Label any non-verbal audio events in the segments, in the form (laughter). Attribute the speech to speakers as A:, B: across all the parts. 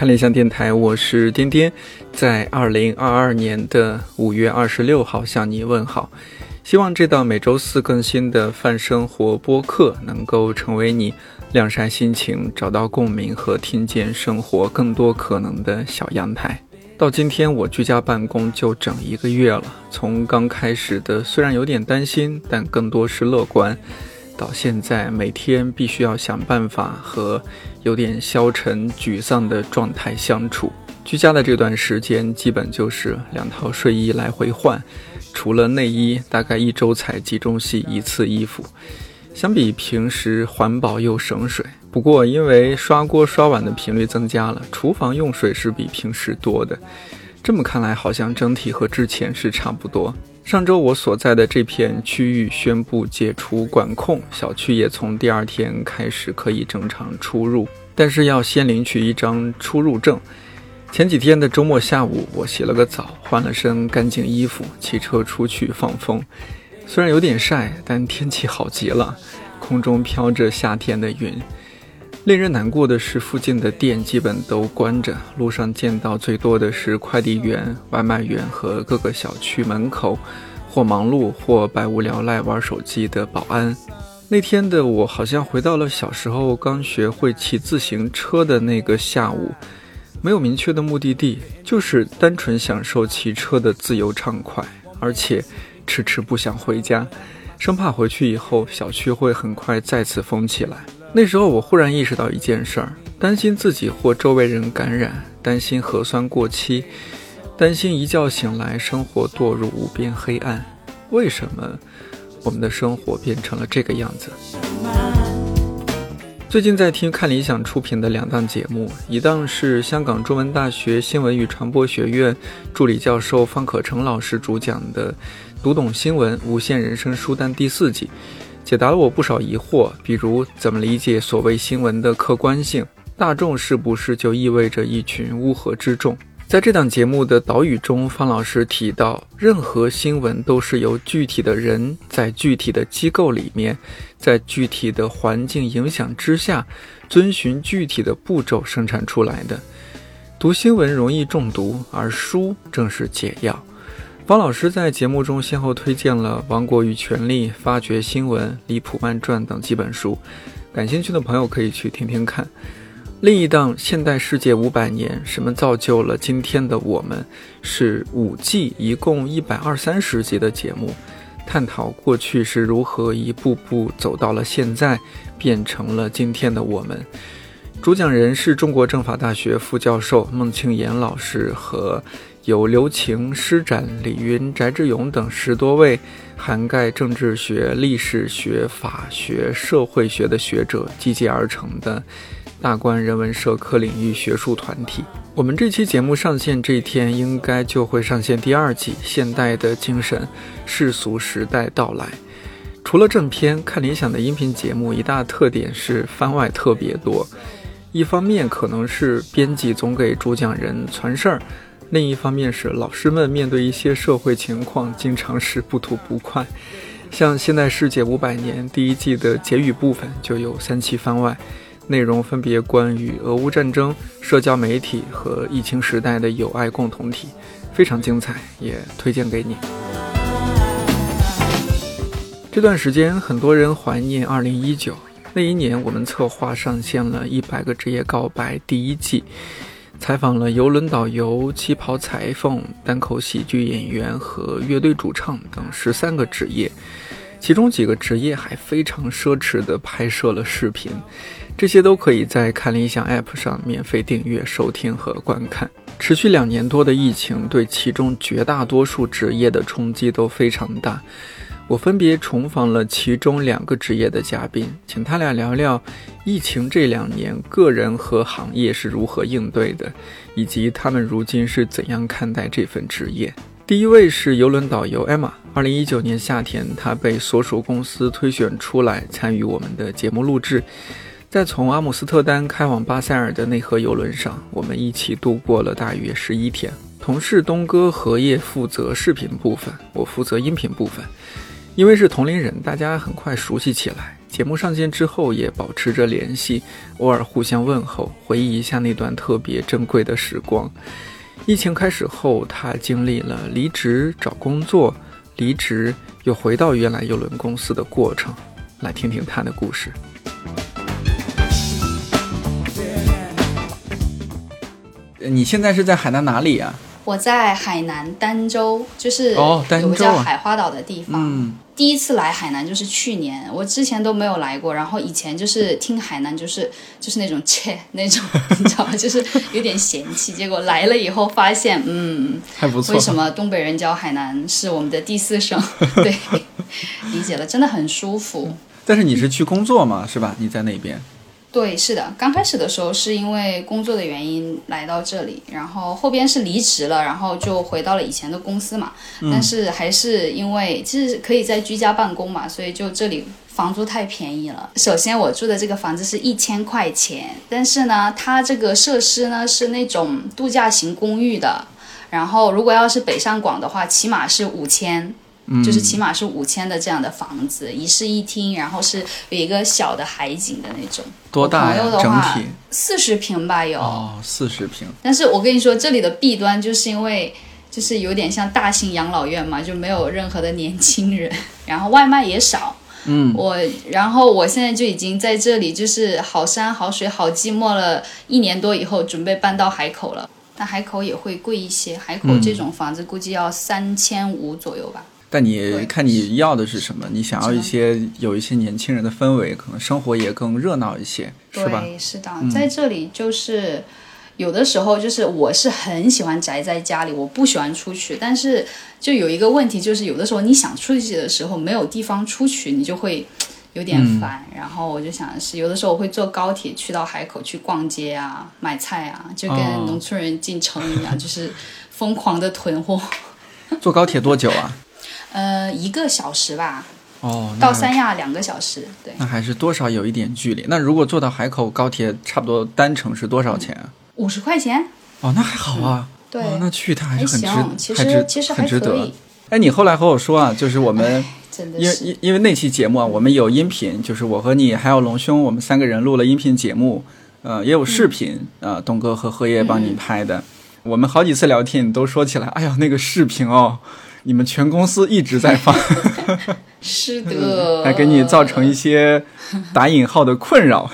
A: 看理想电台，我是颠颠，在二零二二年的五月二十六号向你问好。希望这档每周四更新的泛生活播客能够成为你晾晒心情、找到共鸣和听见生活更多可能的小阳台。到今天，我居家办公就整一个月了。从刚开始的虽然有点担心，但更多是乐观。到现在，每天必须要想办法和有点消沉、沮丧的状态相处。居家的这段时间，基本就是两套睡衣来回换，除了内衣，大概一周才集中洗一次衣服。相比平时，环保又省水。不过，因为刷锅刷碗的频率增加了，厨房用水是比平时多的。这么看来，好像整体和之前是差不多。上周我所在的这片区域宣布解除管控，小区也从第二天开始可以正常出入，但是要先领取一张出入证。前几天的周末下午，我洗了个澡，换了身干净衣服，骑车出去放风。虽然有点晒，但天气好极了，空中飘着夏天的云。令人难过的是，附近的店基本都关着。路上见到最多的是快递员、外卖员和各个小区门口或忙碌或百无聊赖玩手机的保安。那天的我好像回到了小时候刚学会骑自行车的那个下午，没有明确的目的地，就是单纯享受骑车的自由畅快，而且迟迟不想回家，生怕回去以后小区会很快再次封起来。那时候我忽然意识到一件事儿：担心自己或周围人感染，担心核酸过期，担心一觉醒来生活堕入无边黑暗。为什么我们的生活变成了这个样子？最近在听看理想出品的两档节目，一档是香港中文大学新闻与传播学院助理教授方可成老师主讲的《读懂新闻：无限人生书单》第四季。解答了我不少疑惑，比如怎么理解所谓新闻的客观性？大众是不是就意味着一群乌合之众？在这档节目的导语中，方老师提到，任何新闻都是由具体的人在具体的机构里面，在具体的环境影响之下，遵循具体的步骤生产出来的。读新闻容易中毒，而书正是解药。方老师在节目中先后推荐了《王国与权力》《发掘新闻》《李普曼传》等几本书，感兴趣的朋友可以去听听看。另一档《现代世界五百年：什么造就了今天的我们》是五季，一共一百二三十集的节目，探讨过去是如何一步步走到了现在，变成了今天的我们。主讲人是中国政法大学副教授孟庆岩老师和。有刘晴、施展、李云、翟志勇等十多位涵盖政治学、历史学、法学、社会学的学者集结而成的大观人文社科领域学术团体。我们这期节目上线这一天，应该就会上线第二季《现代的精神：世俗时代到来》。除了正片，看理想的音频节目一大特点是番外特别多。一方面可能是编辑总给主讲人传事儿。另一方面是老师们面对一些社会情况，经常是不吐不快。像《现代世界五百年》第一季的结语部分就有三期番外，内容分别关于俄乌战争、社交媒体和疫情时代的友爱共同体，非常精彩，也推荐给你。这段时间，很多人怀念2019那一年，我们策划上线了《一百个职业告白》第一季。采访了游轮导游、旗袍裁缝、单口喜剧演员和乐队主唱等十三个职业，其中几个职业还非常奢侈地拍摄了视频，这些都可以在看理想 App 上免费订阅收听和观看。持续两年多的疫情对其中绝大多数职业的冲击都非常大。我分别重访了其中两个职业的嘉宾，请他俩聊聊疫情这两年个人和行业是如何应对的，以及他们如今是怎样看待这份职业。第一位是游轮导游 Emma，二零一九年夏天，她被所属公司推选出来参与我们的节目录制，在从阿姆斯特丹开往巴塞尔的内河游轮上，我们一起度过了大约十一天。同事东哥荷叶负责视频部分，我负责音频部分。因为是同龄人，大家很快熟悉起来。
B: 节目上线之后也保持着联系，偶尔互相问候，回忆一下那段特别珍贵的时光。疫情开始后，他经历了离职、找工作、离职又回到原来邮轮公司的过程，来听听他的故事。你现在是在海南哪里呀？
C: 我在海南儋州，就是有个叫海花岛的地方。
B: 嗯
C: 第一次来海南就是去年，我之前都没有来过。然后以前就是听海南就是就是那种 (laughs) 切那种，你知道吗？就是有点嫌弃。结果来了以后发现，嗯，
B: 还不错。
C: 为什么东北人叫海南是我们的第四省？(laughs) 对，理解了，真的很舒服。
B: 但是你是去工作嘛，是吧？你在那边。
C: 对，是的，刚开始的时候是因为工作的原因来到这里，然后后边是离职了，然后就回到了以前的公司嘛。但是还是因为其实可以在居家办公嘛，所以就这里房租太便宜了。首先我住的这个房子是一千块钱，但是呢，它这个设施呢是那种度假型公寓的，然后如果要是北上广的话，起码是五千。就是起码是五千的这样的房子，一室一厅，然后是有一个小的海景的那种。
B: 多大呀整
C: 话
B: 体？
C: 四十平吧有。
B: 哦，四十平。
C: 但是我跟你说，这里的弊端就是因为就是有点像大型养老院嘛，就没有任何的年轻人，然后外卖也少。
B: 嗯，
C: 我然后我现在就已经在这里，就是好山好水好寂寞了一年多以后，准备搬到海口了。但海口也会贵一些，海口这种房子估计要三千五左右吧。
B: 但你看你要的是什么？你想要一些有一些年轻人的氛围，可能生活也更热闹一些，是吧？
C: 是的，在这里就是有的时候就是我是很喜欢宅在家里，我不喜欢出去，但是就有一个问题，就是有的时候你想出去的时候没有地方出去，你就会。(tsk) 有点
B: 嗯
C: 烦，然后我就想的是，有的时候我会坐高铁去到海口去逛街啊、买菜啊，就跟
B: 哦
C: 农村人进城一样，就是疯狂的囤货。(laughs)
B: 坐高铁多久啊？
C: 呃，一个小时吧，
B: 哦，
C: 到三亚两个小时，对，
B: 那还是多少有一点距离。那如果坐到海口高铁，差不多单程是多少钱啊？
C: 五十块钱，
B: 哦，那还好啊。
C: 对，
B: 哦，那去一趟还
C: 还
B: 是很值
C: 行，，其实其实
B: 很值得哎，你后来和我说啊，就是我们。因为因因为那期节目啊，我们有音频，就是我和你还有龙兄，我们三个人录了音频节目，呃，也有视频，呃，东哥和荷叶帮你拍的。我们好几次聊天，你都说起来，哎呀，那个视频哦，你们全公司一直在放，
C: 是的，
B: 还给你造成一些打引号的困扰。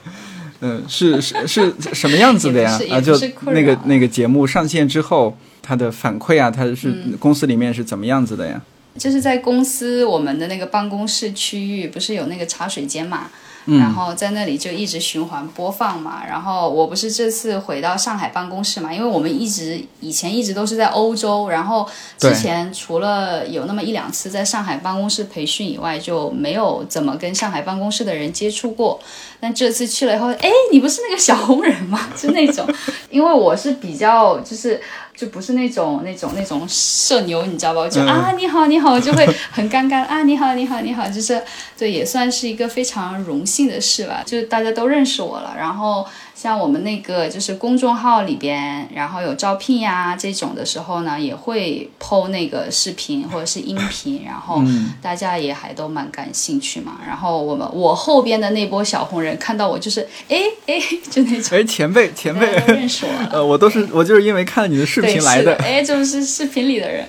B: (laughs) 嗯，是是是什么样子的呀啊，就
C: 是
B: 那个那个节目上线之后，它的反馈啊，它是
C: 嗯
B: 公司里面是怎么样子的呀？
C: 就是在公司我们的那个办公室区域，不是有那个茶水间嘛？
B: 嗯
C: 然后在那里就一直循环播放嘛。然后我不是这次回到上海办公室嘛，因为我们一直以前一直都是在欧洲，然后之前除了有那么一两次在上海办公室培训以外，就没有怎么跟上海办公室的人接触过。但这次去了以后，哎，你不是那个小红人吗？就那种，因为我是比较就是。就不是那种那种那种社牛，你知道吧？我就、
B: 嗯
C: 啊你好你好，我就会很尴尬啊你好你好你好，就是对，也算是一个非常荣幸的事吧。就是大家都认识我了，然后像我们那个就是公众号里边，然后有招聘呀这种的时候呢，也会 PO 那个视频或者是音频，然后大家也还都蛮感兴趣嘛。然后我们我后边的那波小红人看到我就是哎哎就那种，
B: 哎，前辈前辈
C: 认识我。
B: 呃，我都是我就是因为看了你的视，频来的。
C: 是哎，就是视频里的人，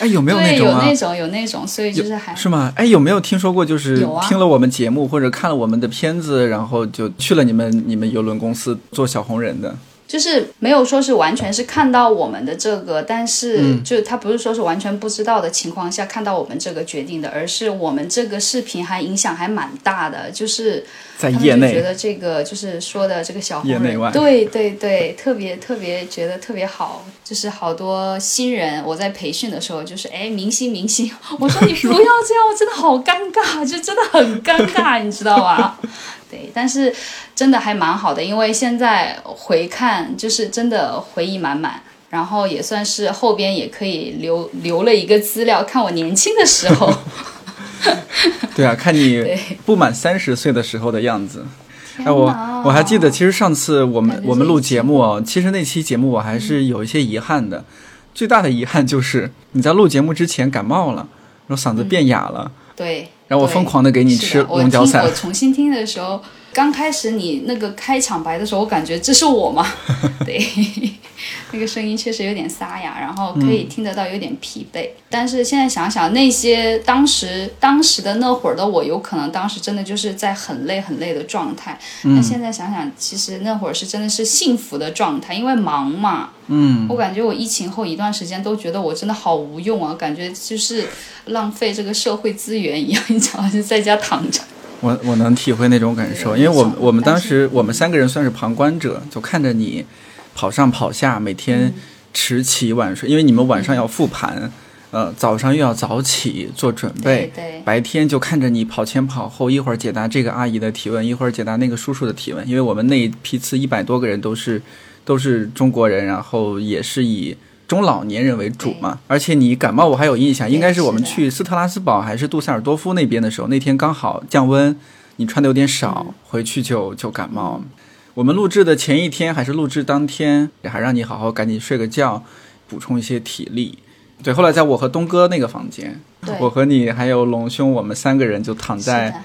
B: 哎，有没有那，种啊？
C: 有那种有那种，所以就是还
B: 是吗？哎，有没有听说过，就是听了我们节目或者看了我们的片子，然后就去了你们你们游轮公司做小红人的？
C: 就是没有说是完全是看到我们的这个，但是
B: 嗯
C: 就他不是说是完全不知道的情况下看到我们这个决定的，而是我们这个视频还影响还蛮大的，就是
B: 在
C: 他们就觉，得这个就是说的这个小红人，对对对，特别特别觉得特别好，就是好多新人，我在培训的时候就是哎明星明星，(laughs) 我说你不要这样，我真的好尴尬，就真的很尴尬，你知道吧？对，但是真的还蛮好的，因为现在回看就是真的回忆满满。然后也算是后边也可以留留了一个资料，看我年轻的时候。(laughs)
B: 对啊，看你 (laughs) 不满三十岁的时候的样子。
C: 天
B: 哎，我我还记得，其实上次我们我们录节目哦，其实那期节目我还是有一些遗憾的。最大的遗憾就是你在录节目之前感冒了，然后嗓子变哑了。
C: 对
B: 然后我疯狂的给你吃龙角散。
C: 我重新听的时候，刚开始你那个开场白的时候，我感觉这是我吗？(laughs) 对。(laughs) 那个声音确实有点沙哑，然后可以听得到有点疲惫。但是现在想想，那些当时当时的那会儿的我，有可能当时真的就是在很累很累的状态。那现在想想，其实那会儿是真的是幸福的状态，因为忙嘛。
B: 嗯，
C: 我感觉我疫情后一段时间都觉得我真的好无用啊，感觉就是浪费这个社会资源一样，你知道，就在家躺着。
B: 我我能体会那种感受，因为我我们当时我们三个人算是旁观者，就看着你。跑上跑下，每天迟起晚睡，因为你们晚上要复盘，呃，早上又要早起做准备，白天就看着你跑前跑后，一会儿解答这个阿姨的提问，一会儿解答那个叔叔的提问，因为我们那一批次一百多个人都是都是中国人，然后也是以中老年人为主嘛，而且你感冒我还有印象，应该是我们去斯特拉斯堡还是杜塞尔多夫那边的时候，那天刚好降温，你穿的有点少，回去就就感冒。我们录制的前一天还是录制当天，还让你好好赶紧睡个觉，补充一些体力。对，后来在我和东哥那个房间，我和你还有龙兄，我们三个人就躺在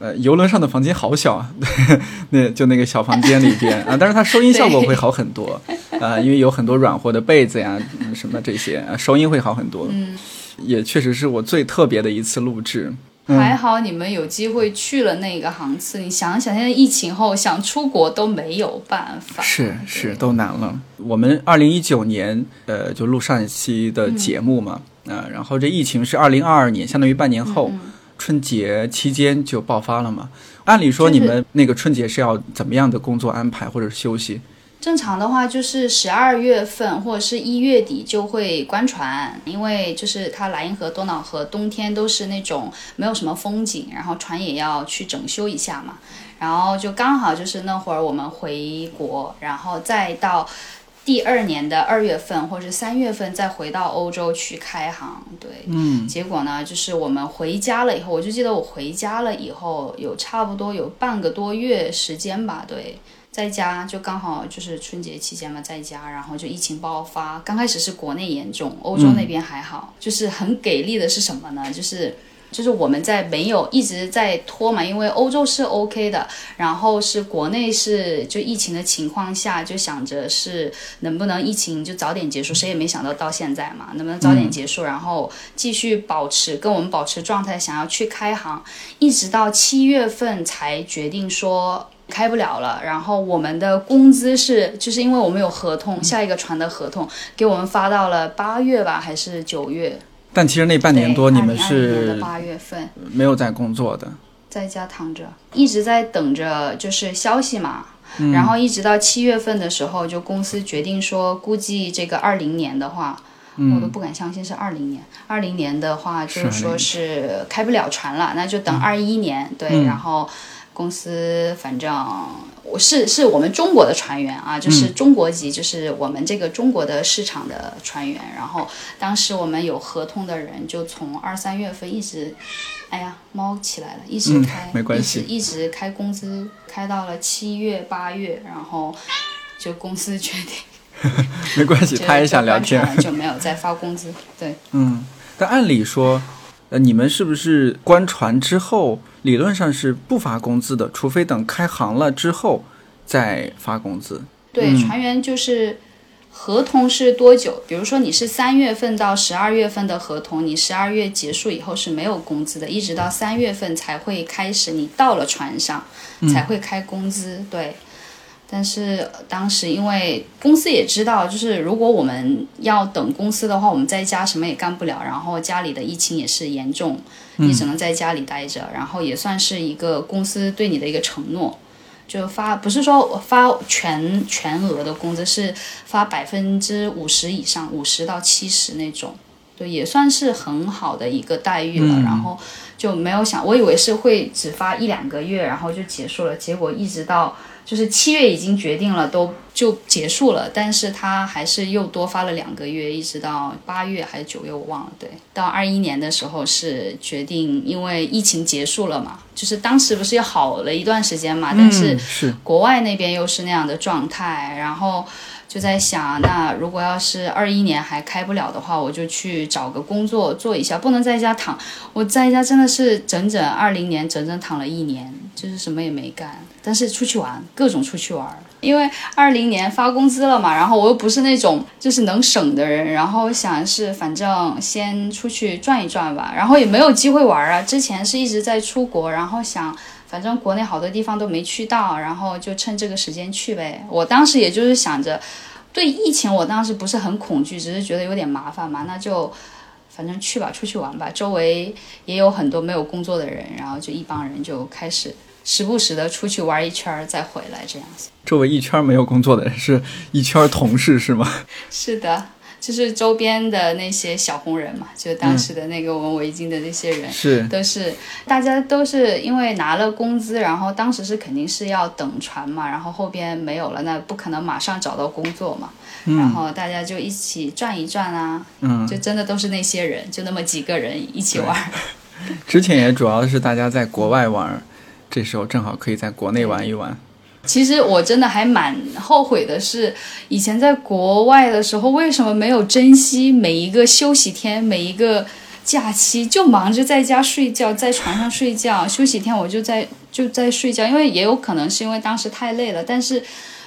B: 呃游轮上的房间，好小啊，(laughs) 那就那个小房间里边 (laughs) 啊，但是它收音效果会好很多啊，因为有很多软和的被子呀，什么这些，收音会好很多。
C: 嗯，
B: 也确实是我最特别的一次录制。
C: 还好你们有机会去了那个航次，你想想，现在疫情后想出国都没有办法，
B: 是是都难了。我们二零一九年呃就录上一期的节目嘛，啊，然后这疫情是二零二二年，相当于半年后春节期间就爆发了嘛。按理说你们那个春节是要怎么样的工作安排或者休息？
C: 正常的话就是十二月份或者是一月底就会关船，因为就是它莱茵河、多瑙河冬天都是那种没有什么风景，然后船也要去整修一下嘛。然后就刚好就是那会儿我们回国，然后再到第二年的二月份或者三月份再回到欧洲去开航。对，
B: 嗯。
C: 结果呢，就是我们回家了以后，我就记得我回家了以后有差不多有半个多月时间吧，对。在家就刚好就是春节期间嘛，在家，然后就疫情爆发。刚开始是国内严重，欧洲那边还好。就是很给力的是什么呢？就是就是我们在没有一直在拖嘛，因为欧洲是 OK 的，然后是国内是就疫情的情况下，就想着是能不能疫情就早点结束。谁也没想到到现在嘛，能不能早点结束，然后继续保持跟我们保持状态，想要去开航，一直到七月份才决定说。开不了了，然后我们的工资是，就是因为我们有合同，下一个船的合同给我们发到了八月吧，还是九月？
B: 但其实那半年多你们是
C: 八月份
B: 没有在工作的，
C: 在家躺着，一直在等着就是消息嘛。然后一直到七月份的时候，就公司决定说，估计这个二零年的话，我都不敢相信是二零年。二零年的话，就是说是开不了船了，那就等二一年。对，然后。公司反正我是是我们中国的船员啊，就是中国籍，就是我们这个中国的市场的船员。然后当时我们有合同的人，就从二三月份一直，哎呀，猫起来了，一直开，
B: 没关系，
C: 一直开工资，开到了七月八月，然后就公司决定，(laughs)
B: 没关系，(laughs) 他也想聊天，(laughs)
C: 就没有再发工资。对，
B: 嗯，但按理说。呃，你们是不是关船之后，理论上是不发工资的？除非等开航了之后再发工资。
C: 对，船员就是合同是多久？比如说你是三月份到十二月份的合同，你十二月结束以后是没有工资的，一直到三月份才会开始，你到了船上才会开工资。对。但是当时因为公司也知道，就是如果我们要等公司的话，我们在家什么也干不了。然后家里的疫情也是严重，你只能在家里待着。然后也算是一个公司对你的一个承诺，就发不是说发全全额的工资，是发百分之五十以上，五十到七十那种，对，也算是很好的一个待遇了。然后就没有想，我以为是会只发一两个月，然后就结束了。结果一直到。就是七月已经决定了，都就结束了，但是他还是又多发了两个月，一直到八月还是九月，我忘了。对，到二一年的时候是决定，因为疫情结束了嘛，就是当时不是又好了一段时间嘛，但是国外那边又是那样的状态，然后就在想，那如果要是二一年还开不了的话，我就去找个工作做一下，不能在家躺。我在家真的是整整二零年整整躺了一年，就是什么也没干，但是出去玩，各种出去玩。因为二零年发工资了嘛，然后我又不是那种就是能省的人，然后想是反正先出去转一转吧，然后也没有机会玩啊。之前是一直在出国，然后想。反正国内好多地方都没去到，然后就趁这个时间去呗。我当时也就是想着，对疫情我当时不是很恐惧，只是觉得有点麻烦嘛，那就反正去吧，出去玩吧。周围也有很多没有工作的人，然后就一帮人就开始时不时的出去玩一圈再回来这样子。
B: 周围一圈没有工作的人，是一圈同事是吗？
C: 是的。就是周边的那些小红人嘛，就当时的那个纹围巾的那些人，
B: 是
C: 都是大家都是因为拿了工资，然后当时是肯定是要等船嘛，然后后边没有了，那不可能马上找到工作嘛，然后大家就一起转一转啊，嗯，就真的都是那些人，就那么几个人一起玩。
B: 之前也主要是大家在国外玩，这时候正好可以在国内玩一玩。
C: 其实我真的还蛮后悔的，是以前在国外的时候，为什么没有珍惜每一个休息天、每一个假期，就忙着在家睡觉，在床上睡觉。休息天我就在就在睡觉，因为也有可能是因为当时太累了。但是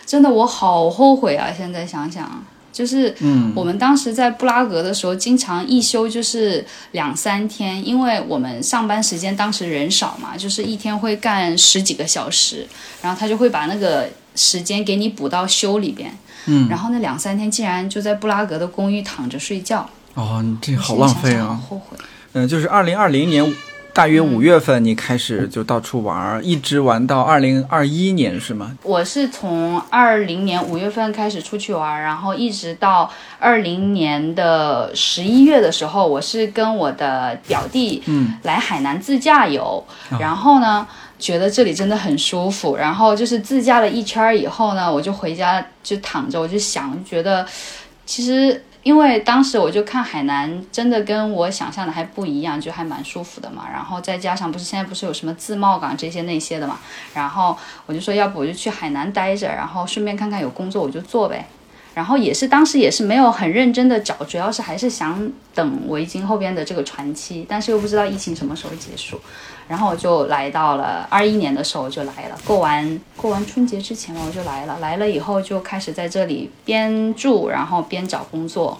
C: 真的我好后悔啊！现在想想。就是，嗯我们当时在布拉格的时候，经常一休就是两三天，因为我们上班时间当时人少嘛，就是一天会干十几个小时，然后他就会把那个时间给你补到休里边，嗯，然后那两三天竟然就在布拉格的公寓躺着睡觉，
B: 哦，你这好浪费啊，
C: 后悔，
B: 嗯，就是二零二零年。大约五月份，你开始就到处玩，一直玩到二零二一年是吗？
C: 我是从二零年五月份开始出去玩，然后一直到二零年的十一月的时候，我是跟我的表弟嗯来海南自驾游，然后呢觉得这里真的很舒服，然后就是自驾了一圈以后呢，我就回家就躺着，我就想觉得其实。因为当时我就看海南，真的跟我想象的还不一样，就还蛮舒服的嘛。然后再加上不是现在不是有什么自贸港这些那些的嘛，然后我就说要不我就去海南待着，然后顺便看看有工作我就做呗。然后也是当时也是没有很认真的找，主要是还是想等围巾后边的这个传期，但是又不知道疫情什么时候结束。然后我就来到了二一年的时候我就来了，过完过完春节之前嘛我就来了，来了以后就开始在这里边住，然后边找工作，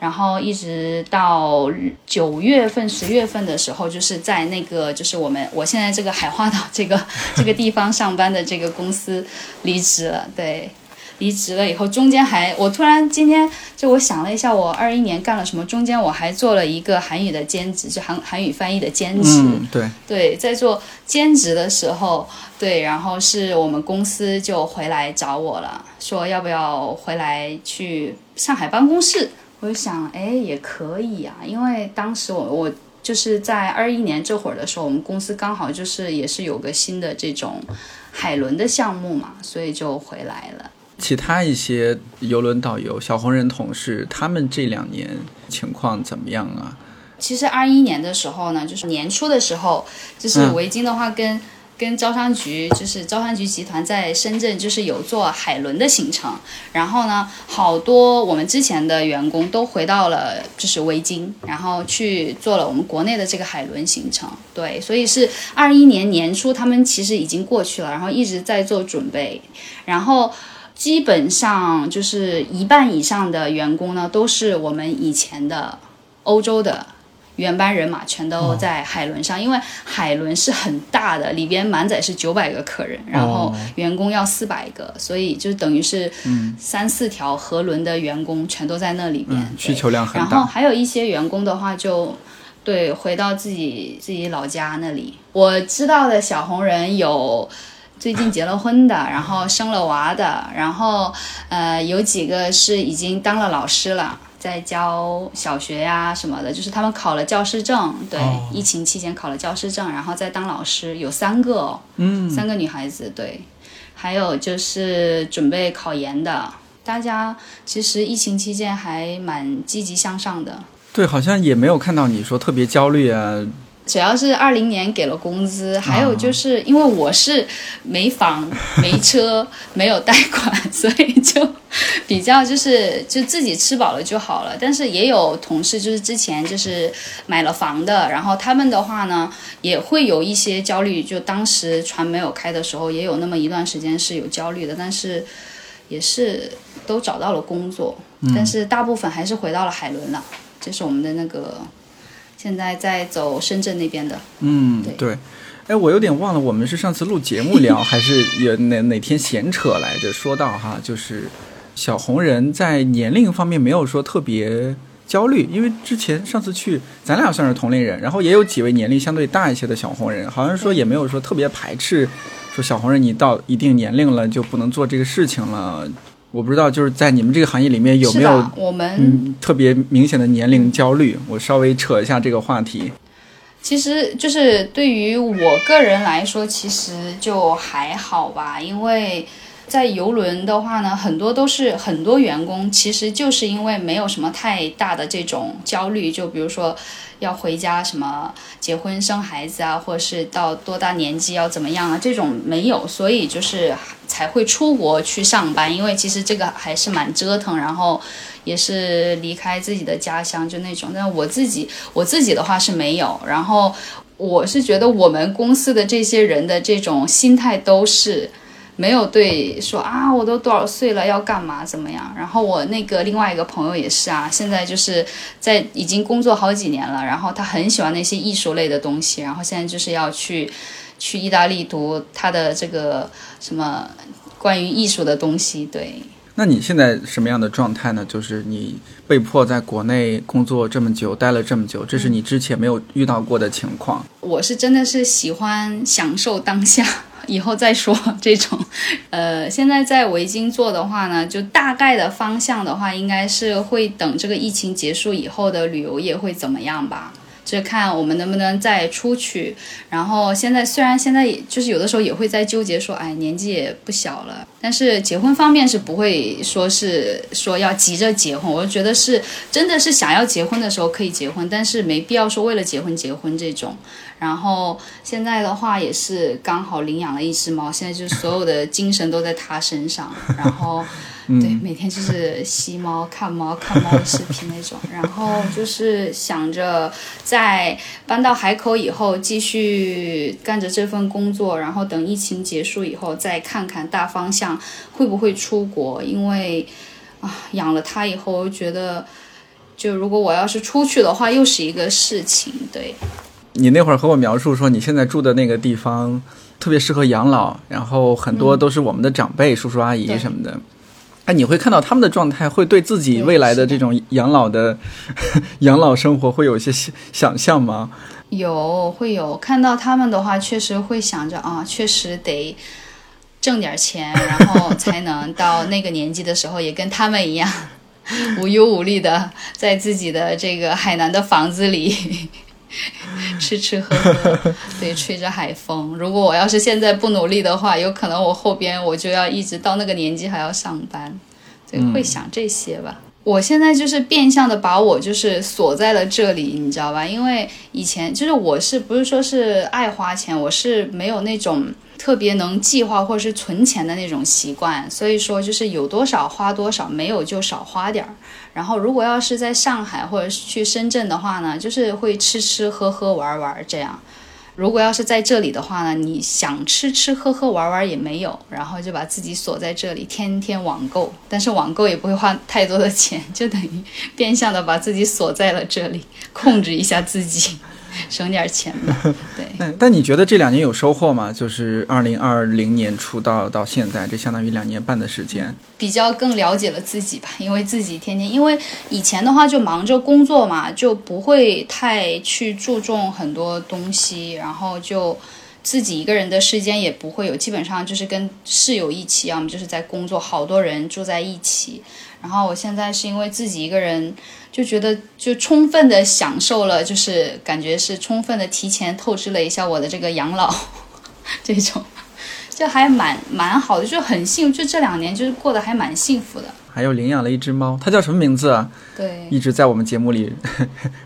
C: 然后一直到九月份十月份的时候，就是在那个就是我们我现在这个海花岛这个这个地方上班的这个公司离职了，对。离职了以后，中间还我突然今天就我想了一下，我二一年干了什么？中间我还做了一个韩语的兼职，就韩韩语翻译的兼职。
B: 嗯，对
C: 对，在做兼职的时候，对，然后是我们公司就回来找我了，说要不要回来去上海办公室？我就想，哎，也可以啊，因为当时我我就是在二一年这会儿的时候，我们公司刚好就是也是有个新的这种海伦的项目嘛，所以就回来了。
B: 其他一些游轮导游、小红人同事，他们这两年情况怎么样啊？
C: 其实二一年的时候呢，就是年初的时候，就是维京的话跟跟招商局，就是招商局集团在深圳就是有做海轮的行程，然后呢，好多我们之前的员工都回到了就是维京，然后去做了我们国内的这个海轮行程。对，所以是二一年年初，他们其实已经过去了，然后一直在做准备，然后。基本上就是一半以上的员工呢，都是我们以前的欧洲的原班人马，全都在海轮上。因为海轮是很大的，里边满载是九百个客人，然后员工要四百个，所以就等于是三四条河轮的员工全都在那里边，
B: 需求量很大。
C: 然后还有一些员工的话，就对回到自己自己老家那里。我知道的小红人有。最近结了婚的，然后生了娃的，然后呃有几个是已经当了老师了，在教小学呀什么的，就是他们考了教师证，对，疫情期间考了教师证，然后再当老师，有三个，嗯，三个女孩子，对，还有就是准备考研的，大家其实疫情期间还蛮积极向上的，
B: 对，好像也没有看到你说特别焦虑啊。
C: 主要是二零年给了工资，还有就是因为我是没房、(laughs) 没车、没有贷款，(laughs) 所以就比较就是就自己吃饱了就好了。但是也有同事就是之前就是买了房的，然后他们的话呢也会有一些焦虑。就当时船没有开的时候，也有那么一段时间是有焦虑的，但是也是都找到了工作。但是大部分还是回到了海伦了，这是我们的那个现在在走深圳那边的。
B: 嗯，对。哎，我有点忘了，我们是上次录节目聊，还是有哪哪天闲扯来着？说到哈，就是小红人在年龄方面没有说特别焦虑，因为之前上次去，咱俩算是同龄人，然后也有几位年龄相对大一些的小红人，好像说也没有说特别排斥，说小红人你到一定年龄了就不能做这个事情了。我不知道就是在你们这个行业里面有没有
C: 我们
B: 特别明显的年龄焦虑？我稍微扯一下这个话题。
C: 其实就是对于我个人来说，其实就还好吧，因为在游轮的话呢，很多都是很多员工，其实就是因为没有什么太大的这种焦虑，就比如说要回家什么结婚生孩子啊，或者是到多大年纪要怎么样啊，这种没有，所以就是才会出国去上班，因为其实这个还是蛮折腾，然后。也是离开自己的家乡，就那种。但我自己，我自己的话是没有。然后我是觉得我们公司的这些人的这种心态都是没有对说啊，我都多少岁了要干嘛怎么样。然后我那个另外一个朋友也是啊，现在就是在已经工作好几年了，然后他很喜欢那些艺术类的东西，然后现在就是要去去意大利读他的这个什么关于艺术的东西，对。
B: 那你现在什么样的状态呢？就是你被迫在国内工作这么久，待了这么久，这是你之前没有遇到过的情况。
C: 我是真的是喜欢享受当下，以后再说 (laughs) 这种。呃，现在在维京做的话呢，就大概的方向的话，应该是会等这个疫情结束以后的旅游业会怎么样吧。就看我们能不能再出去，然后现在虽然现在也就是有的时候也会在纠结说，哎，年纪也不小了，但是结婚方面是不会说是说要急着结婚，我就觉得是真的是想要结婚的时候可以结婚，但是没必要说为了结婚结婚这种。然后现在的话也是刚好领养了一只猫，现在就所有的精神都在它身上，然后。对，每天就是吸猫、看猫、看猫的视频那种，然后就是想着在搬到海口以后继续干着这份工作，然后等疫情结束以后再看看大方向会不会出国，因为啊养了它以后，我觉得就如果我要是出去的话，又是一个事情。对，
B: 你那会儿和我描述说你现在住的那个地方特别适合养老，然后很多都是我们的长辈、叔叔阿姨什么的。哎，你会看到他们的状态，会对自己未来的这种养老的 (laughs) 养老生活会有一些想象吗？
C: 有，会有看到他们的话，确实会想着啊，确实得挣点钱，然后才能到那个年纪的时候也跟他们一样无忧无虑的在自己的这个海南的房子里。(laughs) 吃吃喝喝，(laughs) 对，吹着海风。如果我要是现在不努力的话，有可能我后边我就要一直到那个年纪还要上班，对，会想这些吧。我现在就是变相的把我就是锁在了这里，你知道吧？因为以前就是我是不是说是爱花钱，我是没有那种。特别能计划或者是存钱的那种习惯，所以说就是有多少花多少，没有就少花点儿。然后如果要是在上海或者是去深圳的话呢，就是会吃吃喝喝玩玩这样。如果要是在这里的话呢，你想吃吃喝喝玩玩也没有，然后就把自己锁在这里，天天网购，但是网购也不会花太多的钱，就等于变相的把自己锁在了这里，控制一下自己。(laughs) 省点钱嘛，(laughs) 对。
B: 但但你觉得这两年有收获吗？就是二零二零年出道到现在，这相当于两年半的时间，
C: 比较更了解了自己吧。因为自己天天，因为以前的话就忙着工作嘛，就不会太去注重很多东西，然后就自己一个人的时间也不会有，基本上就是跟室友一起，要么就是在工作，好多人住在一起。然后我现在是因为自己一个人。就觉得就充分的享受了，就是感觉是充分的提前透支了一下我的这个养老，(laughs) 这种就还蛮蛮好的，就很幸，就这两年就是过得还蛮幸福的。
B: 还有领养了一只猫，它叫什么名字啊？
C: 对，
B: 一直在我们节目里。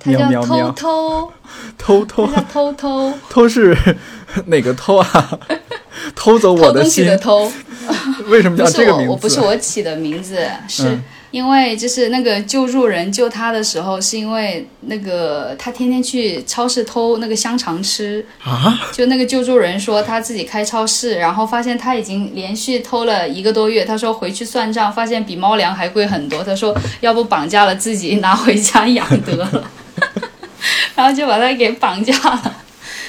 C: 它叫偷偷
B: 偷偷，
C: 叫偷偷
B: 偷是 (laughs) 哪个偷啊？(laughs) 偷走我
C: 的
B: 心
C: 的偷。(laughs)
B: 为什么叫这个名字？
C: 我不是我起的名字，是
B: 嗯
C: 因为就是那个救助人救他的时候，是因为那个他天天去超市偷那个香肠吃，
B: 啊，
C: 就那个救助人说他自己开超市，然后发现他已经连续偷了一个多月。他说回去算账，发现比猫粮还贵很多。他说要不绑架了自己拿回家养得了，(laughs) 然后就把他给绑架了。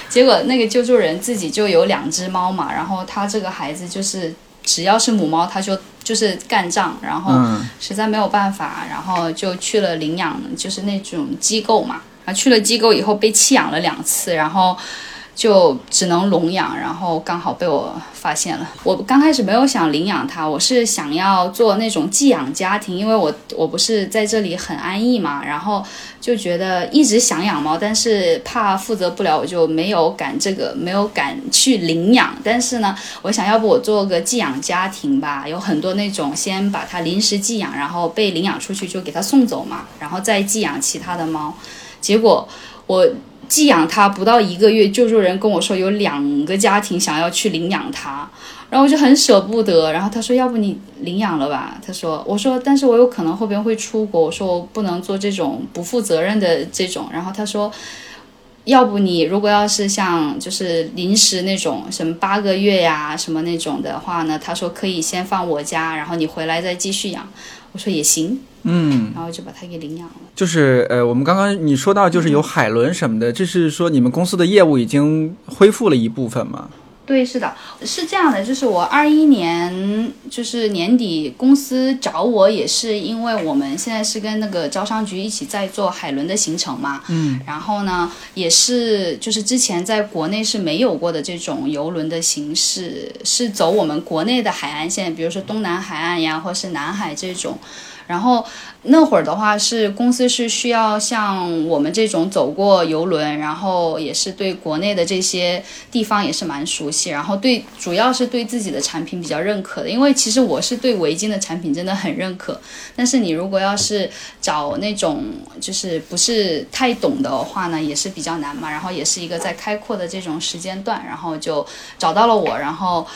C: 结果那个救助人自己就有两只猫嘛，然后他这个孩子就是只要是母猫，他就就是干仗，然后
B: 嗯
C: 实在没有办法，然后就去了领养，就是那种机构嘛。啊，去了机构以后被弃养了两次，然后就只能笼养，然后刚好被我发现了。我刚开始没有想领养它，我是想要做那种寄养家庭，因为我我不是在这里很安逸嘛，然后就觉得一直想养猫，但是怕负责不了，我就没有敢这个，没有敢去领养。但是呢，我想要不我做个寄养家庭吧，有很多那种先把它临时寄养，然后被领养出去就给它送走嘛，然后再寄养其他的猫。结果我寄养它不到一个月，救助人跟我说有两个家庭想要去领养它，然后我就很舍不得。然后他说要不你领养了吧？他说我说但是我有可能后边会出国，我说我不能做这种不负责任的这种。然后他说。要不你如果要是像就是临时那种什么八个月呀什么那种的话呢，他说可以先放我家，然后你回来再继续养。我说也行，
B: 嗯，
C: 然后就把它给领养了。
B: 就是呃，我们刚刚你说到就是有海伦什么的，这是说你们公司的业务已经恢复了一部分吗？
C: 对，是的，是这样的，就是我二一年就是年底公司找我，也是因为我们现在是跟那个招商局一起在做海轮的行程嘛，嗯，然后呢，也是就是之前在国内是没有过的这种游轮的形式，是走我们国内的海岸线，比如说东南海岸呀，或是南海这种。然后那会儿的话，是公司是需要像我们这种走过游轮，然后也是对国内的这些地方也是蛮熟悉，然后对主要是对自己的产品比较认可的。因为其实我是对围巾的产品真的很认可，但是你如果要是找那种就是不是太懂的话呢，也是比较难嘛。然后也是一个在开阔的这种时间段，然后就找到了我，然后。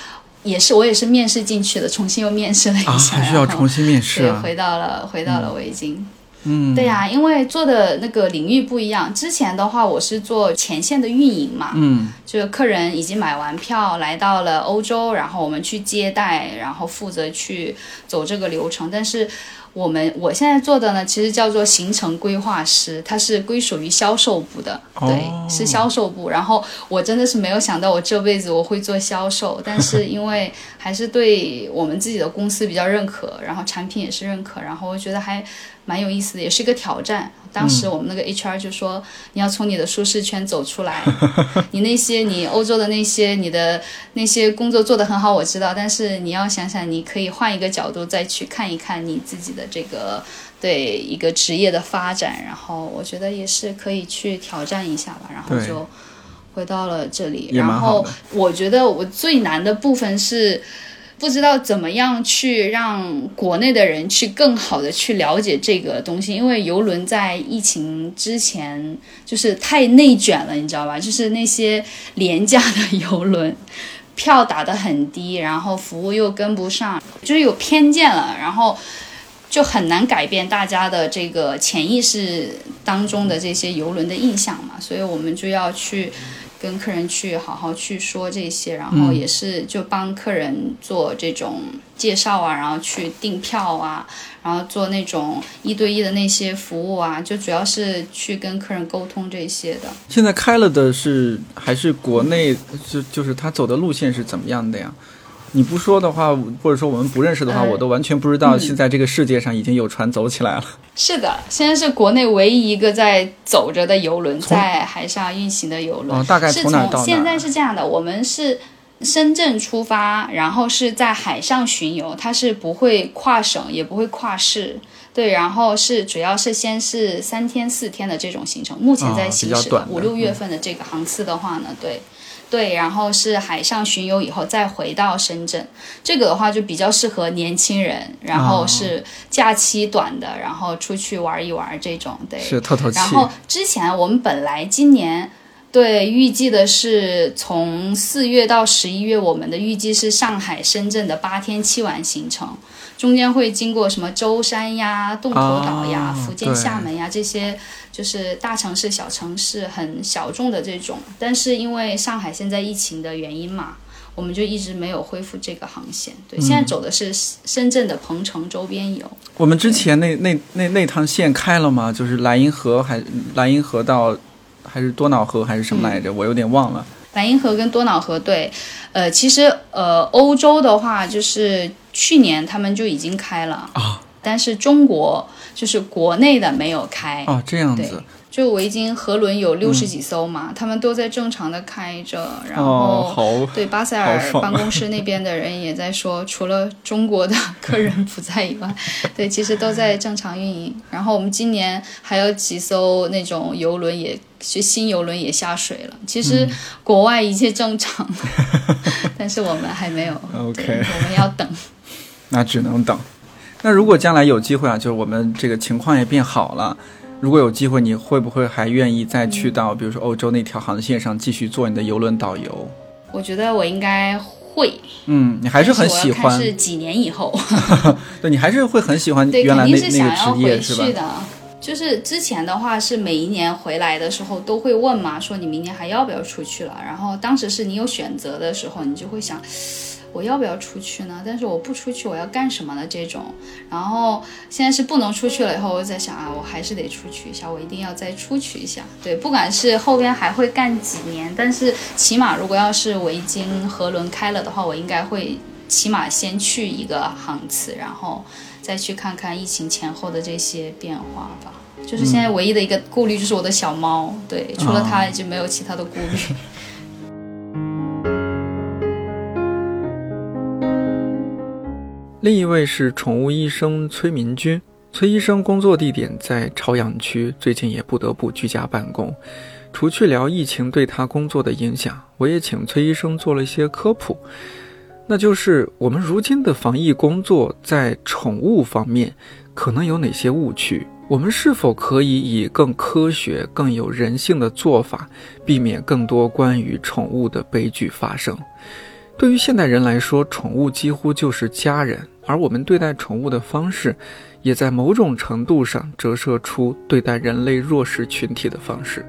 C: 也是我也是面试进去的，重新又面试了一
B: 啊，
C: 下，
B: 还需要重新面试
C: 对，
B: 啊？
C: 回到了回到了我已经。
B: 嗯，
C: 对呀、因为做的那个领域不一样。之前的话，我是做前线的运营嘛，
B: 嗯，
C: 就是客人已经买完票来到了欧洲，然后我们去接待，然后负责去走这个流程。但是我们我现在做的呢，其实叫做行程规划师，它是归属于销售部的，对，
B: 哦
C: 是销售部。然后我真的是没有想到我这辈子我会做销售，但是因为还是对我们自己的公司比较认可，然后产品也是认可，然后我觉得还蛮有意思的，也是一个挑战。当时我们那个 HR 就说，你要从你的舒适圈走出来，(laughs) 你那些你欧洲的那些你的那些工作做得很好，我知道，但是你要想想，你可以换一个角度再去看一看你自己的这个对一个职业的发展，然后我觉得也是可以去挑战一下吧，然后就回到了这里，然后我觉得我最难的部分是。不知道怎么样去让国内的人去更好的去了解这个东西，因为游轮在疫情之前就是太内卷了，你知道吧？就是那些廉价的游轮，票打得很低，然后服务又跟不上，就是有偏见了，然后就很难改变大家的这个潜意识当中的这些游轮的印象嘛，所以我们就要去。跟客人去好好去说这些，然后也是就帮客人做这种介绍啊，然后去订票啊，然后做那种一对一的那些服务啊，就主要是去跟客人沟通这些的。
B: 现在开了的是还是国内，就就是他走的路线是怎么样的呀？你不说的话，或者说我们不认识的话，
C: 呃
B: 我都完全不知道
C: 嗯
B: 现在这个世界上已经有船走起来了。
C: 是的，现在是国内唯一一个在走着的游轮，在海上运行的游轮。
B: 哦，大概
C: 是
B: 从哪到哪？
C: 现在是这样的，我们是深圳出发，然后是在海上巡游，它是不会跨省，也不会跨市。对，然后是主要是先是三天四天的这种行程，目前在
B: 哦
C: 行驶
B: 比较短
C: 五六月份的这个航次的话呢，对。对，然后是海上巡游以后再回到深圳，这个的话就比较适合年轻人，然后
B: 哦
C: 是假期短的，然后出去玩一玩这种。对，
B: 是透透气
C: 然。后之前我们本来今年对，预计的是从四月到十一月，我们的预计是上海、深圳的八天七晚行程，中间会经过什么舟山呀、洞头岛呀、福建厦门呀这些，就是大城市、小城市很小众的这种。但是因为上海现在疫情的原因嘛，我们就一直没有恢复这个航线。对，现在走的是深圳的鹏城周边游。
B: 我们之前那那那那趟线开了吗？就是莱茵河还莱茵河到。还是多瑙河还是什么来着？我有点忘了。
C: 莱茵河跟多瑙河对，呃，其实呃，欧洲的话就是去年他们就已经开了
B: 啊，
C: 但是中国就是国内的没有开
B: 啊，这样子。
C: 就维京河轮有六十几艘嘛，他们都在正常的开着，然后对巴塞尔办公室那边的人也在说，除了中国的客人不在以外，(laughs) 对，其实都在正常运营。然后我们今年还有几艘那种游轮也，新游轮也下水了。其实国外一切正常，(laughs) 但是我们还没有。
B: OK，
C: 我们要等。
B: 那只能等。那如果将来有机会啊，就是我们这个情况也变好了。如果有机会，你会不会还愿意再去到，比如说欧洲那条航线上继续做你的游轮导游？
C: 我觉得我应该会。
B: 嗯，你还是很喜欢。
C: 是几年以后。(laughs)
B: 对你还是会很喜欢原来那那个职业，是
C: 吧？就是之前的话是每一年回来的时候都会问嘛，说你明年还要不要出去了？然后当时是你有选择的时候，你就会想。我要不要出去呢？但是我不出去，我要干什么呢？这种，然后现在是不能出去了。以后我在想啊，我还是得出去一下，我一定要再出去一下。对，不管是后边还会干几年，但是起码如果要是我已经河轮开了的话，我应该会起码先去一个航次，然后再去看看疫情前后的这些变化吧。就是现在唯一的一个顾虑就是我的小猫，对，除了它已经没有其他的顾虑。(laughs)
B: 另一位是宠物医生崔明军，崔医生工作地点在朝阳区，最近也不得不居家办公。除去聊疫情对他工作的影响，我也请崔医生做了一些科普，那就是我们如今的防疫工作在宠物方面可能有哪些误区？我们是否可以以更科学、更有人性的做法，避免更多关于宠物的悲剧发生？对于现代人来说，宠物几乎就是家人。而我们对待宠物的方式，也在某种程度上折射出对待人类弱势群体的方式。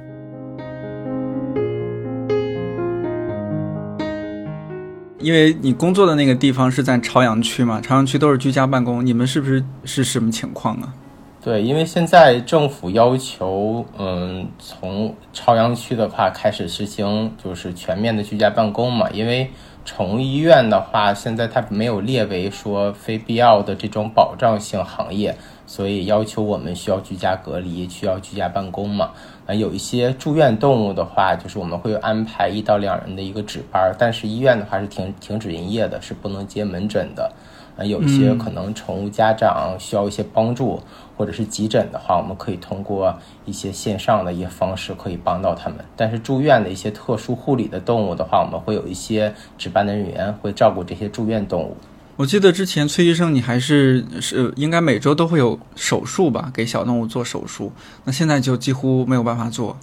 B: 因为你工作的那个地方是在朝阳区嘛，朝阳区都是居家办公，你们是不是是什么情况啊？
D: 对，因为现在政府要求，嗯，从朝阳区的话开始实行就是全面的居家办公嘛，因为。宠物医院的话，现在它没有列为说非必要的这种保障性行业，所以要求我们需要居家隔离，需要居家办公嘛。啊，有一些住院动物的话，就是我们会安排一到两人的一个值班，但是医院的话是停停止营业的，是不能接门诊的。啊，有一些可能宠物家长需要一些帮助，或者是急诊的话，我们可以通过一些线上的一些方式可以帮到他们。但是住院的一些特殊护理的动物的话，我们会有一些值班的人员会照顾这些住院动物。
B: 我记得之前崔医生，你还是是应该每周都会有手术吧，给小动物做手术。那现在就几乎没有办法做。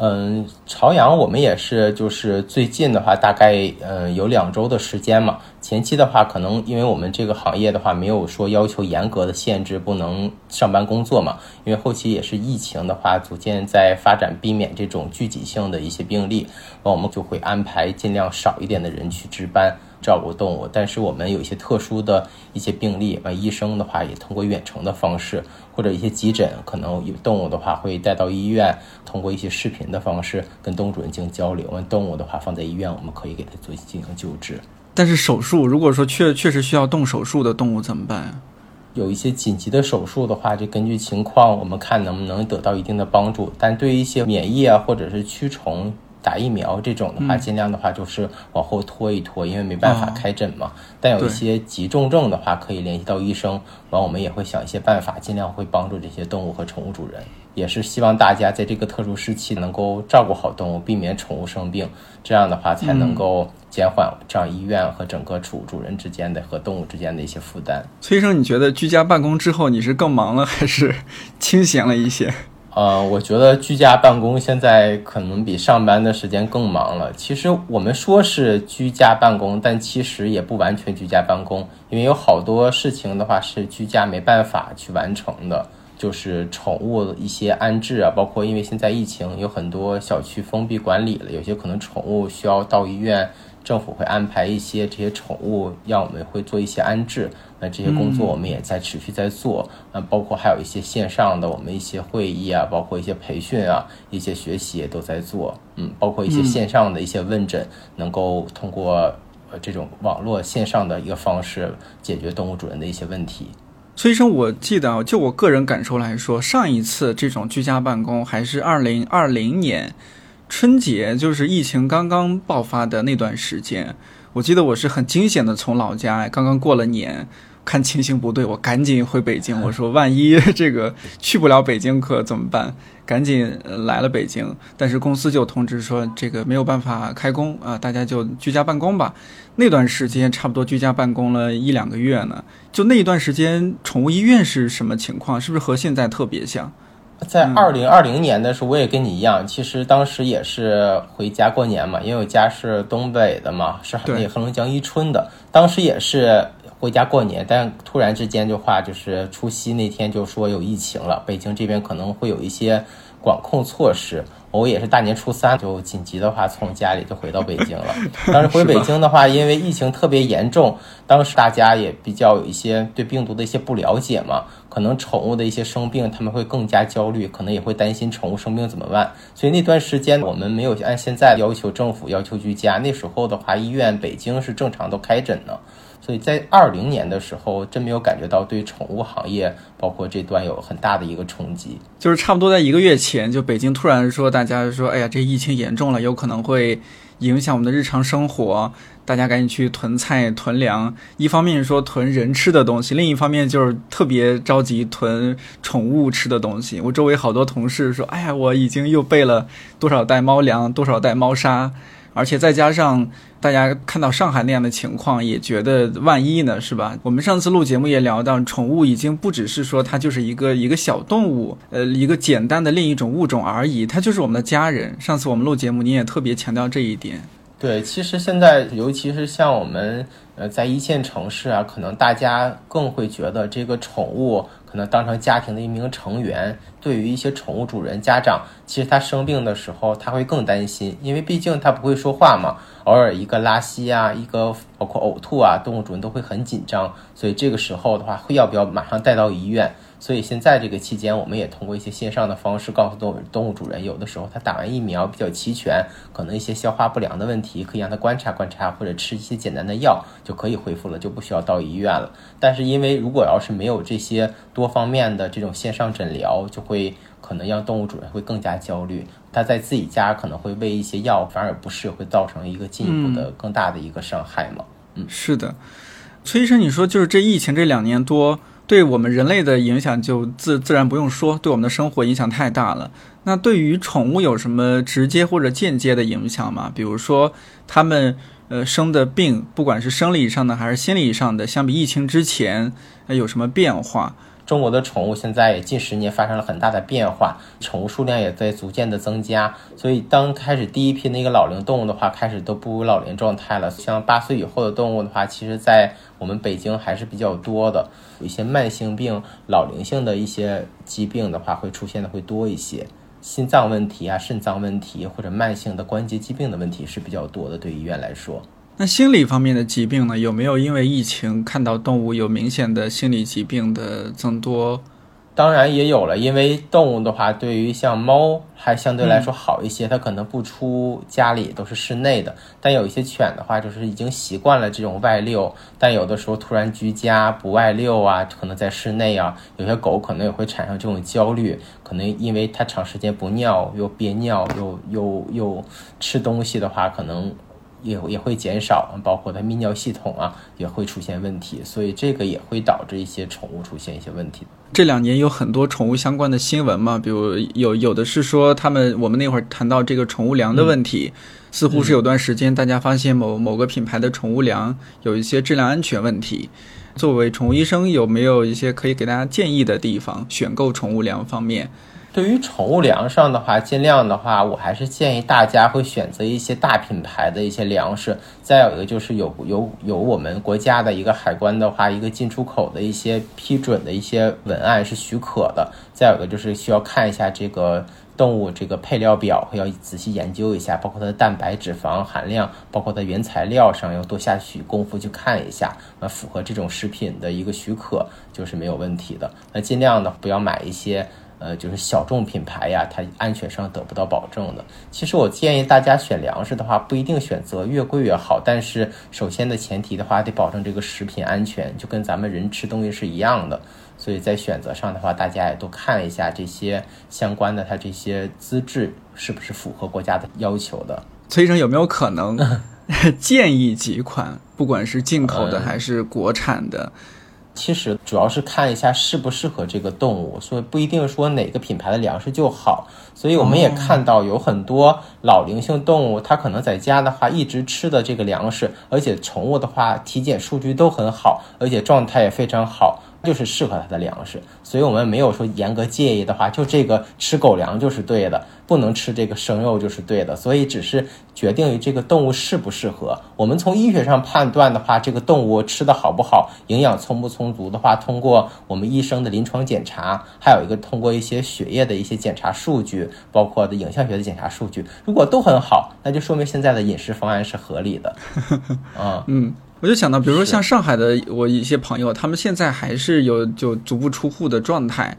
D: 嗯，朝阳我们也是，就是最近的话，大概嗯有两周的时间嘛。前期的话，可能因为我们这个行业的话，没有说要求严格的限制不能上班工作嘛。因为后期也是疫情的话，逐渐在发展，避免这种聚集性的一些病例，那我们就会安排尽量少一点的人去值班。照顾动物，但是我们有一些特殊的一些病例，啊，医生的话也通过远程的方式，或者一些急诊，可能有动物的话会带到医院，通过一些视频的方式跟动物主人进行交流。完动物的话放在医院，我们可以给它做进行救治。
B: 但是手术，如果说确确实需要动手术的动物怎么办？
D: 有一些紧急的手术的话，就根据情况，我们看能不能得到一定的帮助。但对于一些免疫啊，或者是驱虫。打疫苗这种的话，尽量的话就是往后拖一拖，因为没办法开诊嘛。但有一些急重症的话，可以联系到医生，完我们也会想一些办法，尽量会帮助这些动物和宠物主人。也是希望大家在这个特殊时期能够照顾好动物，避免宠物生病，这样的话才能够减缓这样医院和整个主主人之间的和动物之间的一些负担。
B: 崔医生，你觉得居家办公之后你是更忙了，还是 (laughs) 清闲了一些？
D: 呃，我觉得居家办公现在可能比上班的时间更忙了。其实我们说是居家办公，但其实也不完全居家办公，因为有好多事情的话是居家没办法去完成的，就是宠物一些安置啊，包括因为现在疫情有很多小区封闭管理了，有些可能宠物需要到医院。政府会安排一些这些宠物，让我们会做一些安置。那这些工作我们也在持续在做。那包括还有一些线上的我们一些会议啊，包括一些培训啊，一些学习也都在做。嗯，包括一些线上的一些问诊，能够通过呃这种网络线上的一个方式解决动物主人的一些问题。
B: 崔医生，我记得就我个人感受来说，上一次这种居家办公还是二零二零年。春节就是疫情刚刚爆发的那段时间，我记得我是很惊险的从老家刚刚过了年，看情形不对，我赶紧回北京。我说 (laughs) 万一这个去不了北京可怎么办？赶紧来了北京，但是公司就通知说这个没有办法开工啊，大家就居家办公吧。那段时间差不多居家办公了一两个月呢。就那一段时间，宠物医院是什么情况？是不是和现在特别像？
D: 在二零二零年的时候，我也跟你一样，其实当时也是回家过年嘛，因为我家是东北的嘛，是那黑龙江伊春的，当时也是回家过年，但突然之间就话就是除夕那天就说有疫情了，北京这边可能会有一些管控措施。我也是大年初三就紧急的话从家里就回到北京了。(laughs) 当时回北京的话，因为疫情特别严重，当时大家也比较有一些对病毒的一些不了解嘛，可能宠物的一些生病，他们会更加焦虑，可能也会担心宠物生病怎么办。所以那段时间我们没有按现在要求政府要求居家，那时候的话医院北京是正常都开诊呢。所以在二零年的时候，真没有感觉到对宠物行业，包括这端有很大的一个冲击。
B: 就是差不多在一个月前，就北京突然说，大家说，哎呀，这疫情严重了，有可能会影响我们的日常生活，大家赶紧去囤菜囤粮。一方面说囤人吃的东西，另一方面就是特别着急囤宠物吃的东西。我周围好多同事说，哎呀，我已经又备了多少袋猫粮，多少袋猫砂。而且再加上大家看到上海那样的情况，也觉得万一呢，是吧？我们上次录节目也聊到，宠物已经不只是说它就是一个一个小动物，呃，一个简单的另一种物种而已，它就是我们的家人。上次我们录节目，你也特别强调这一点。
D: 对，其实现在尤其是像我们呃在一线城市啊，可能大家更会觉得这个宠物。可能当成家庭的一名成员，对于一些宠物主人、家长，其实他生病的时候，他会更担心，因为毕竟他不会说话嘛，偶尔一个拉稀啊，一个包括呕吐啊，动物主人都会很紧张，所以这个时候的话，会要不要马上带到医院？所以现在这个期间，我们也通过一些线上的方式告诉动物动物主人，有的时候他打完疫苗比较齐全，可能一些消化不良的问题，可以让他观察观察，或者吃一些简单的药就可以恢复了，就不需要到医院了。但是因为如果要是没有这些多方面的这种线上诊疗，就会可能让动物主人会更加焦虑，他在自己家可能会喂一些药，反而不是会造成一个进一步的更大的一个伤害嘛？
B: 嗯，是的，崔医生，你说就是这疫情这两年多。对我们人类的影响就自自然不用说，对我们的生活影响太大了。那对于宠物有什么直接或者间接的影响吗？比如说，它们呃生的病，不管是生理上的还是心理上的，相比疫情之前，有什么变化？
D: 中国的宠物现在也近十年发生了很大的变化，宠物数量也在逐渐的增加。所以，当开始第一批那个老龄动物的话，开始都步入老龄状态了。像八岁以后的动物的话，其实在我们北京还是比较多的。有一些慢性病、老龄性的一些疾病的话，会出现的会多一些。心脏问题啊、肾脏问题或者慢性的关节疾病的问题是比较多的。对医院来说。
B: 那心理方面的疾病呢？有没有因为疫情看到动物有明显的心理疾病的增多？
D: 当然也有了，因为动物的话，对于像猫还相对来说好一些，它可能不出家里，都是室内的。但有一些犬的话，就是已经习惯了这种外遛，但有的时候突然居家不外遛啊，可能在室内啊，有些狗可能也会产生这种焦虑，可能因为它长时间不尿，又憋尿，又又又吃东西的话，可能。也也会减少，包括它泌尿系统啊也会出现问题，所以这个也会导致一些宠物出现一些问题。
B: 这两年有很多宠物相关的新闻嘛，比如有有的是说他们，我们那会儿谈到这个宠物粮的问题，似乎是有段时间大家发现某某个品牌的宠物粮有一些质量安全问题。作为宠物医生，有没有一些可以给大家建议的地方？选购宠物粮方面？
D: 对于宠物粮上的话，尽量的话，我还是建议大家会选择一些大品牌的一些粮食。再有一个就是有有有我们国家的一个海关的话，一个进出口的一些批准的一些文案是许可的。再有一个就是需要看一下这个动物这个配料表，要仔细研究一下，包括它的蛋白、脂肪含量，包括它原材料上要多下去功夫去看一下，那符合这种食品的一个许可就是没有问题的。那尽量呢不要买一些。呃，就是小众品牌呀，它安全上得不到保证的。其实我建议大家选粮食的话，不一定选择越贵越好，但是首先的前提的话，得保证这个食品安全，就跟咱们人吃东西是一样的。所以在选择上的话，大家也都看一下这些相关的，它这些资质是不是符合国家的要求的。
B: 崔医生有没有可能 (laughs) 建议几款，不管是进口的还是国产的？
D: 其实主要是看一下适不适合这个动物，所以不一定说哪个品牌的粮食就好。所以我们也看到有很多老龄性动物，它可能在家的话一直吃的这个粮食，而且宠物的话体检数据都很好，而且状态也非常好。就是适合它的粮食，所以我们没有说严格介意的话，就这个吃狗粮就是对的，不能吃这个生肉就是对的。所以只是决定于这个动物适不适合。我们从医学上判断的话，这个动物吃的好不好，营养充不充足的话，通过我们医生的临床检查，还有一个通过一些血液的一些检查数据，包括的影像学的检查数据，如果都很好，那就说明现在的饮食方案是合理的。啊，
B: 嗯。(laughs) 我就想到，比如说像上海的我一些朋友，他们现在还是有就足不出户的状态，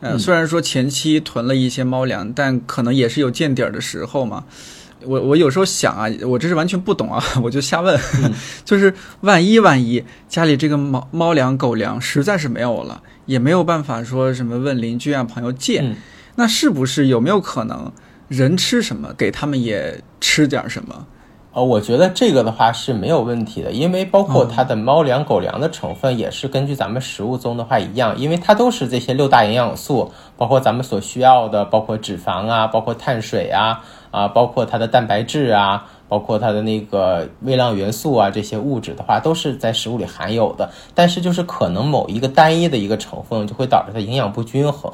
B: 呃，虽然说前期囤了一些猫粮，但可能也是有见底儿的时候嘛。我我有时候想啊，我这是完全不懂啊，(laughs) 我就瞎问，(laughs) 就是万一万一家里这个猫猫粮狗粮实在是没有了，也没有办法说什么问邻居啊朋友借，那是不是有没有可能人吃什么给他们也吃点什么？
D: 呃，我觉得这个的话是没有问题的，因为包括它的猫粮、狗粮的成分也是根据咱们食物中的话一样，因为它都是这些六大营养素，包括咱们所需要的，包括脂肪啊，包括碳水啊，啊，包括它的蛋白质啊。包括它的那个微量元素啊，这些物质的话，都是在食物里含有的。但是就是可能某一个单一的一个成分，就会导致它营养不均衡。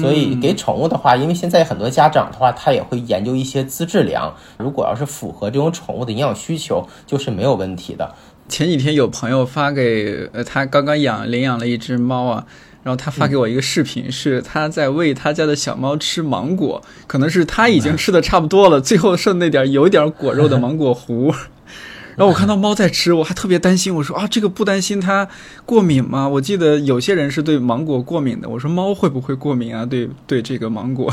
D: 所以给宠物的话，因为现在很多家长的话，他也会研究一些资质粮。如果要是符合这种宠物的营养需求，就是没有问题的。
B: 前几天有朋友发给呃，他刚刚养领养了一只猫啊。然后他发给我一个视频，是他在喂他家的小猫吃芒果，可能是他已经吃的差不多了，最后剩那点有点果肉的芒果核。(laughs) 然后我看到猫在吃，我还特别担心，我说啊，这个不担心它过敏吗？我记得有些人是对芒果过敏的，我说猫会不会过敏啊？对对，这个芒果。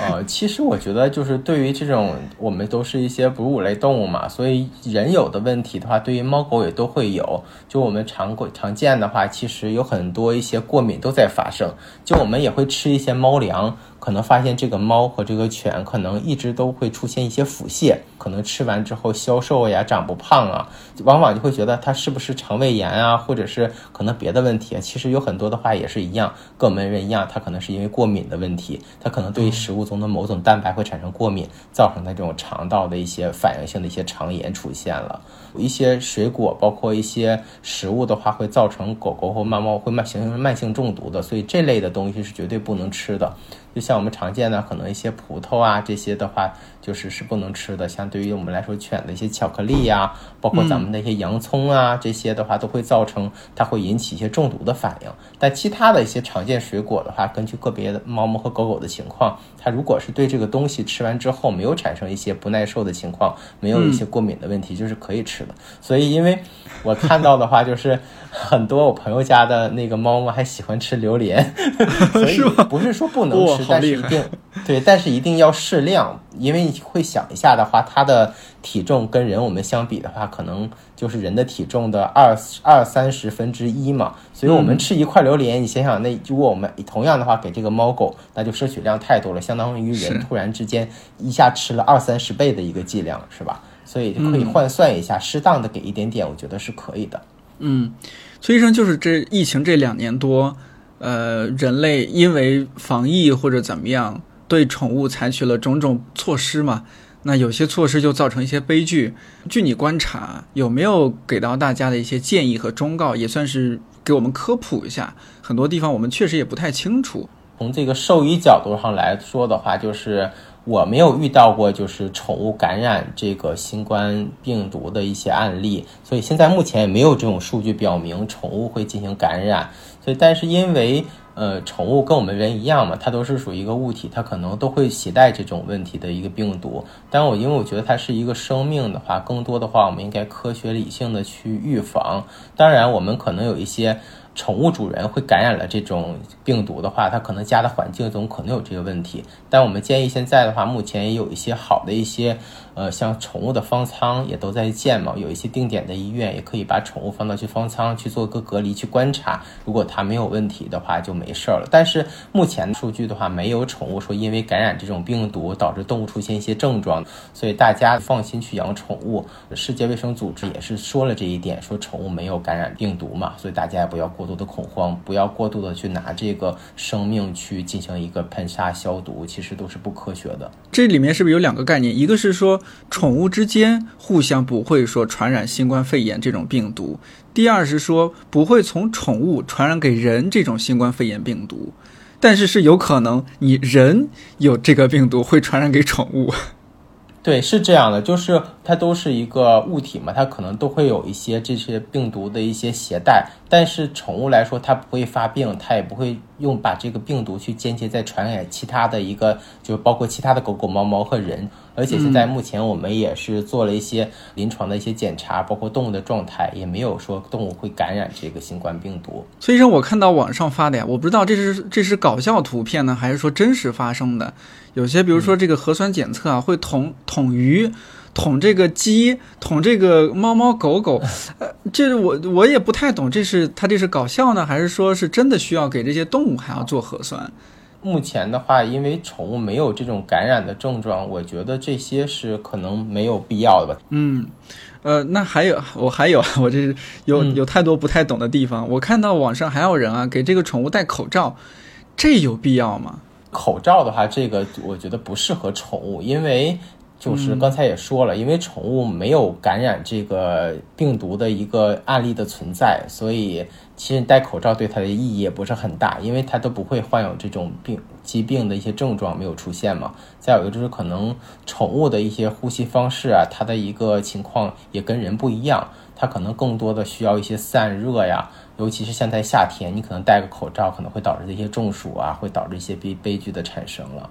D: 呃，其实我觉得就是对于这种，我们都是一些哺乳类动物嘛，所以人有的问题的话，对于猫狗也都会有。就我们常过常见的话，其实有很多一些过敏都在发生。就我们也会吃一些猫粮。可能发现这个猫和这个犬可能一直都会出现一些腹泻，可能吃完之后消瘦呀、长不胖啊，往往就会觉得它是不是肠胃炎啊，或者是可能别的问题。其实有很多的话也是一样，跟我们人一样，它可能是因为过敏的问题，它可能对食物中的某种蛋白会产生过敏，造成它这种肠道的一些反应性的一些肠炎出现了。一些水果，包括一些食物的话，会造成狗狗或猫猫会慢形成慢性中毒的，所以这类的东西是绝对不能吃的。就像我们常见的，可能一些葡萄啊这些的话，就是是不能吃的。像对于我们来说，犬的一些巧克力呀，包括咱们的一些洋葱啊这些的话，都会造成它会引起一些中毒的反应。但其他的一些常见水果的话，根据个别的猫猫和狗狗的情况，它如果是对这个东西吃完之后没有产生一些不耐受的情况，没有一些过敏的问题，就是可以吃的。所以，因为我看到的话，就是很多我朋友家的那个猫猫还喜欢吃榴莲，(laughs) 所以 (laughs) 不是说不能吃。但是一定对，但是一定要适量，因为你会想一下的话，它的体重跟人我们相比的话，可能就是人的体重的二二三十分之一嘛。所以我们吃一块榴莲，你想想，那如果我们同样的话给这个猫狗，那就摄取量太多了，相当于人突然之间一下吃了二三十倍的一个剂量，是吧？所以可以换算一下，适当的给一点点，我觉得是可以的。
B: 嗯，崔医生就是这疫情这两年多。呃，人类因为防疫或者怎么样，对宠物采取了种种措施嘛？那有些措施就造成一些悲剧。据你观察，有没有给到大家的一些建议和忠告，也算是给我们科普一下？很多地方我们确实也不太清楚。
D: 从这个兽医角度上来说的话，就是我没有遇到过就是宠物感染这个新冠病毒的一些案例，所以现在目前也没有这种数据表明宠物会进行感染。所以，但是因为呃，宠物跟我们人一样嘛，它都是属于一个物体，它可能都会携带这种问题的一个病毒。但我因为我觉得它是一个生命的话，更多的话，我们应该科学理性的去预防。当然，我们可能有一些。宠物主人会感染了这种病毒的话，它可能家的环境中可能有这个问题。但我们建议现在的话，目前也有一些好的一些，呃，像宠物的方舱也都在建嘛，有一些定点的医院也可以把宠物放到去方舱去做个隔离去观察。如果它没有问题的话，就没事儿了。但是目前的数据的话，没有宠物说因为感染这种病毒导致动物出现一些症状，所以大家放心去养宠物。世界卫生组织也是说了这一点，说宠物没有感染病毒嘛，所以大家也不要过。过度的恐慌，不要过度的去拿这个生命去进行一个喷杀消毒，其实都是不科学的。
B: 这里面是不是有两个概念？一个是说宠物之间互相不会说传染新冠肺炎这种病毒，第二是说不会从宠物传染给人这种新冠肺炎病毒，但是是有可能你人有这个病毒会传染给宠物。
D: 对，是这样的，就是它都是一个物体嘛，它可能都会有一些这些病毒的一些携带，但是宠物来说，它不会发病，它也不会用把这个病毒去间接再传给其他的一个，就包括其他的狗狗、猫猫和人。而且现在目前我们也是做了一些临床的一些检查，包括动物的状态，也没有说动物会感染这个新冠病毒。
B: 所以说我看到网上发的呀，我不知道这是这是搞笑图片呢，还是说真实发生的。有些比如说这个核酸检测啊，会捅捅鱼、捅这个鸡、捅这个猫猫狗狗，(laughs) 呃，这我我也不太懂，这是他这是搞笑呢，还是说是真的需要给这些动物还要做核酸？
D: 目前的话，因为宠物没有这种感染的症状，我觉得这些是可能没有必要的吧。
B: 嗯，呃，那还有我还有 (laughs) 我这有有太多不太懂的地方。我看到网上还有人啊给这个宠物戴口罩，这有必要吗？
D: 口罩的话，这个我觉得不适合宠物，因为。就是刚才也说了，因为宠物没有感染这个病毒的一个案例的存在，所以其实戴口罩对它的意义也不是很大，因为它都不会患有这种病疾病的一些症状没有出现嘛。再有一个就是可能宠物的一些呼吸方式啊，它的一个情况也跟人不一样，它可能更多的需要一些散热呀。尤其是现在夏天，你可能戴个口罩，可能会导致一些中暑啊，会导致一些悲悲剧的产生了。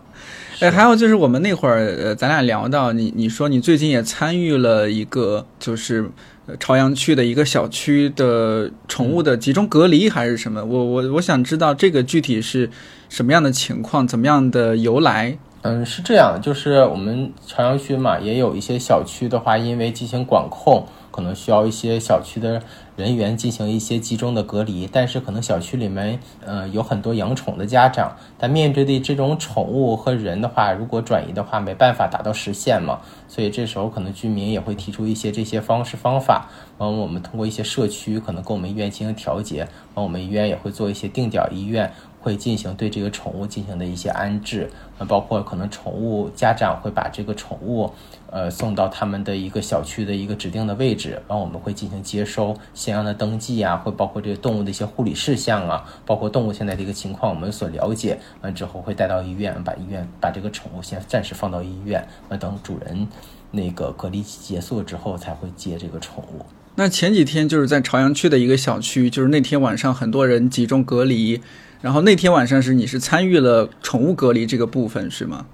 B: 哎，还有就是我们那会儿，呃，咱俩聊到你，你说你最近也参与了一个，就是朝阳区的一个小区的宠物的集中隔离还是什么？我我我想知道这个具体是什么样的情况，怎么样的由来？
D: 嗯，是这样，就是我们朝阳区嘛，也有一些小区的话，因为进行管控。可能需要一些小区的人员进行一些集中的隔离，但是可能小区里面，呃，有很多养宠的家长，但面对的这种宠物和人的话，如果转移的话，没办法达到实现嘛，(laughs) 所以这时候可能居民也会提出一些这些方式方法，完我们通过一些社区可能跟我们医院进行调节，完我们医院也会做一些定点医院。会进行对这个宠物进行的一些安置，那包括可能宠物家长会把这个宠物，呃，送到他们的一个小区的一个指定的位置，然后我们会进行接收、相应的登记啊，会包括这个动物的一些护理事项啊，包括动物现在的一个情况，我们所了解，完之后会带到医院，把医院把这个宠物先暂时放到医院，那等主人那个隔离结束之后才会接这个宠物。
B: 那前几天就是在朝阳区的一个小区，就是那天晚上很多人集中隔离。然后那天晚上是你是参与了宠物隔离这个部分是吗？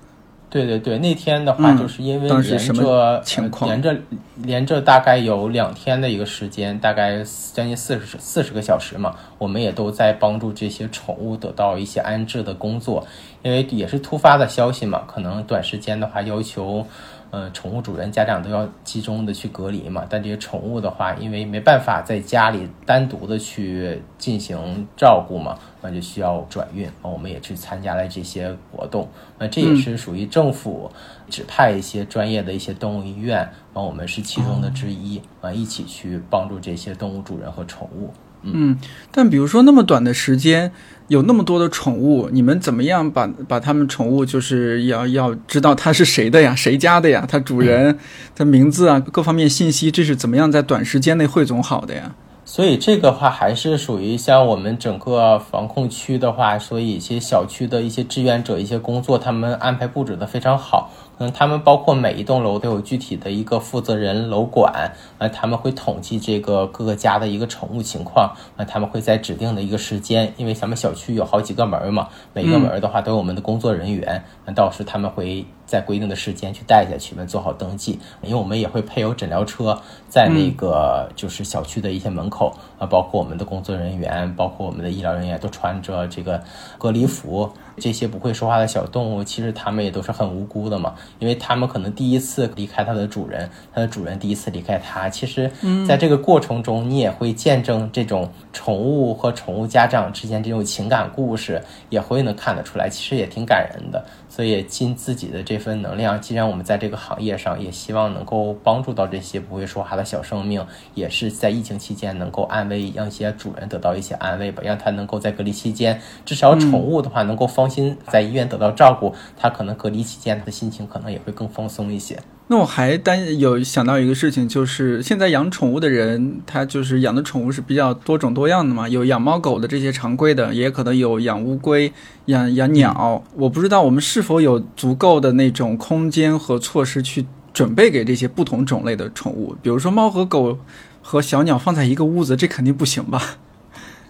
D: 对对对，那天的话就是因为连着
B: 情况，
D: 连着连着大概有两天的一个时间，大概将近四十四十个小时嘛，我们也都在帮助这些宠物得到一些安置的工作，因为也是突发的消息嘛，可能短时间的话要求。呃，宠物主人家长都要集中的去隔离嘛，但这些宠物的话，因为没办法在家里单独的去进行照顾嘛，那就需要转运。我们也去参加了这些活动，那这也是属于政府指派一些专业的一些动物医院，然后我们是其中的之一，啊，一起去帮助这些动物主人和宠物。
B: 嗯，但比如说那么短的时间，有那么多的宠物，你们怎么样把把他们宠物就是要要知道它是谁的呀，谁家的呀，它主人的名字啊，各方面信息，这是怎么样在短时间内汇总好的呀？
D: 所以这个话还是属于像我们整个防控区的话，所以一些小区的一些志愿者一些工作，他们安排布置的非常好。嗯，他们包括每一栋楼都有具体的一个负责人楼管，啊，他们会统计这个各个家的一个宠物情况，呃，他们会在指定的一个时间，因为咱们小区有好几个门嘛，每个门的话都有我们的工作人员，那到时他们会在规定的时间去带下去，们做好登记，因为我们也会配有诊疗车在那个就是小区的一些门口，啊，包括我们的工作人员，包括我们的医疗人员都穿着这个隔离服。这些不会说话的小动物，其实它们也都是很无辜的嘛，因为他们可能第一次离开它的主人，它的主人第一次离开它。其实，在这个过程中，你也会见证这种宠物和宠物家长之间这种情感故事，也会能看得出来，其实也挺感人的。所以尽自己的这份能量，既然我们在这个行业上，也希望能够帮助到这些不会说话的小生命，也是在疫情期间能够安慰，让一些主人得到一些安慰吧，让他能够在隔离期间，至少宠物的话能够放心在医院得到照顾，他可能隔离期间它的心情可能也会更放松一些。
B: 那我还担有想到一个事情，就是现在养宠物的人，他就是养的宠物是比较多种多样的嘛，有养猫狗的这些常规的，也可能有养乌龟、养养鸟。我不知道我们是否有足够的那种空间和措施去准备给这些不同种类的宠物，比如说猫和狗和小鸟放在一个屋子，这肯定不行吧？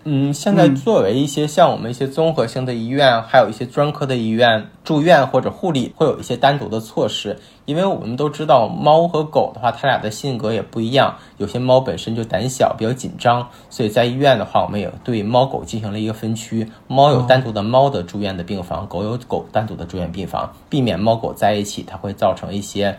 D: 嗯，现在作为一些像我们一些综合性的医院，还有一些专科的医院，住院或者护理会有一些单独的措施，因为我们都知道猫和狗的话，它俩的性格也不一样，有些猫本身就胆小，比较紧张，所以在医院的话，我们也对猫狗进行了一个分区，猫有单独的猫的住院的病房，狗有狗单独的住院病房，避免猫狗在一起，它会造成一些。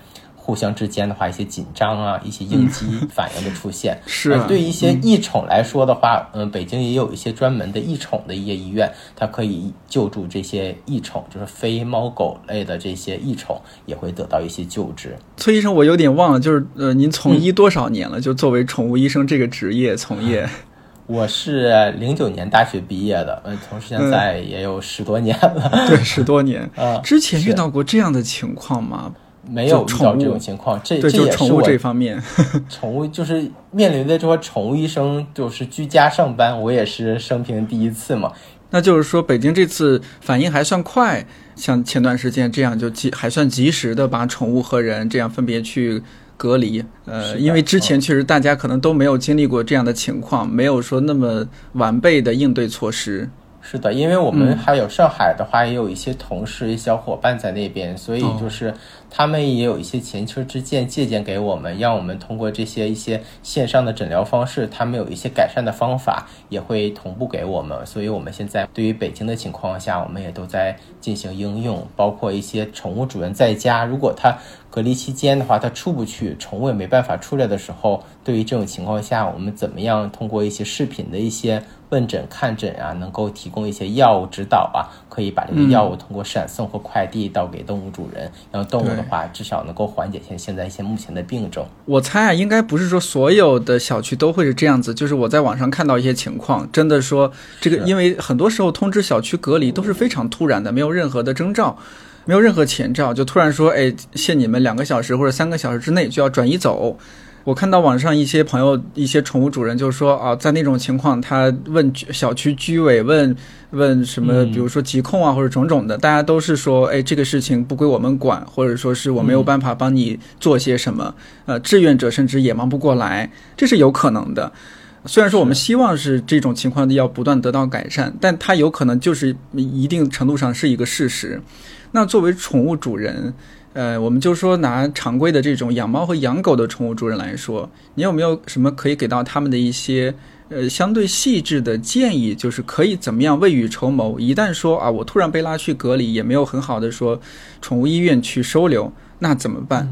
D: 互相之间的话，一些紧张啊，一些应激反应的出现。(laughs)
B: 是
D: 对一些异宠来说的话，嗯，北京也有一些专门的异宠的一些医院，它可以救助这些异宠，就是非猫狗类的这些异宠，也会得到一些救治。
B: 崔医生，我有点忘了，就是呃，您从医多少年了？就作为宠物医生这个职业从业，(laughs)
D: 我是零九年大学毕业的，嗯，从现在也有十多年了。(laughs)
B: 对，十多年。啊，之前遇到过这样的情况吗？
D: 没有遇到这种情况，这这也
B: 是我这方面，(laughs)
D: 宠物就是面临的这个宠物医生就是居家上班，我也是生平第一次嘛。
B: 那就是说，北京这次反应还算快，像前段时间这样就及还算及时的把宠物和人这样分别去隔离。呃，因为之前确实大家可能都没有经历过这样的情况，没有说那么完备的应对措施。
D: 是的，因为我们还有上海的话，也有一些同事、小伙伴在那边，所以就是他们也有一些前车之鉴，借鉴给我们，让我们通过这些一些线上的诊疗方式，他们有一些改善的方法，也会同步给我们。所以我们现在对于北京的情况下，我们也都在进行应用，包括一些宠物主人在家，如果他隔离期间的话，他出不去，宠物也没办法出来的时候，对于这种情况下，我们怎么样通过一些视频的一些。问诊看诊啊，能够提供一些药物指导啊，可以把这个药物通过闪送或快递到给动物主人，然后动物的话至少能够缓解现现在一些目前的病症。
B: 我猜啊，应该不是说所有的小区都会是这样子，就是我在网上看到一些情况，真的说这个，因为很多时候通知小区隔离都是非常突然的，没有任何的征兆，没有任何前兆，就突然说，哎，限你们两个小时或者三个小时之内就要转移走。我看到网上一些朋友、一些宠物主人就说啊，在那种情况，他问小区居委问问什么，比如说疾控啊或者种种的，大家都是说，哎，这个事情不归我们管，或者说是我没有办法帮你做些什么。呃，志愿者甚至也忙不过来，这是有可能的。虽然说我们希望是这种情况要不断得到改善，但它有可能就是一定程度上是一个事实。那作为宠物主人。呃，我们就说拿常规的这种养猫和养狗的宠物主人来说，你有没有什么可以给到他们的一些呃相对细致的建议？就是可以怎么样未雨绸缪？一旦说啊，我突然被拉去隔离，也没有很好的说宠物医院去收留，那怎么办？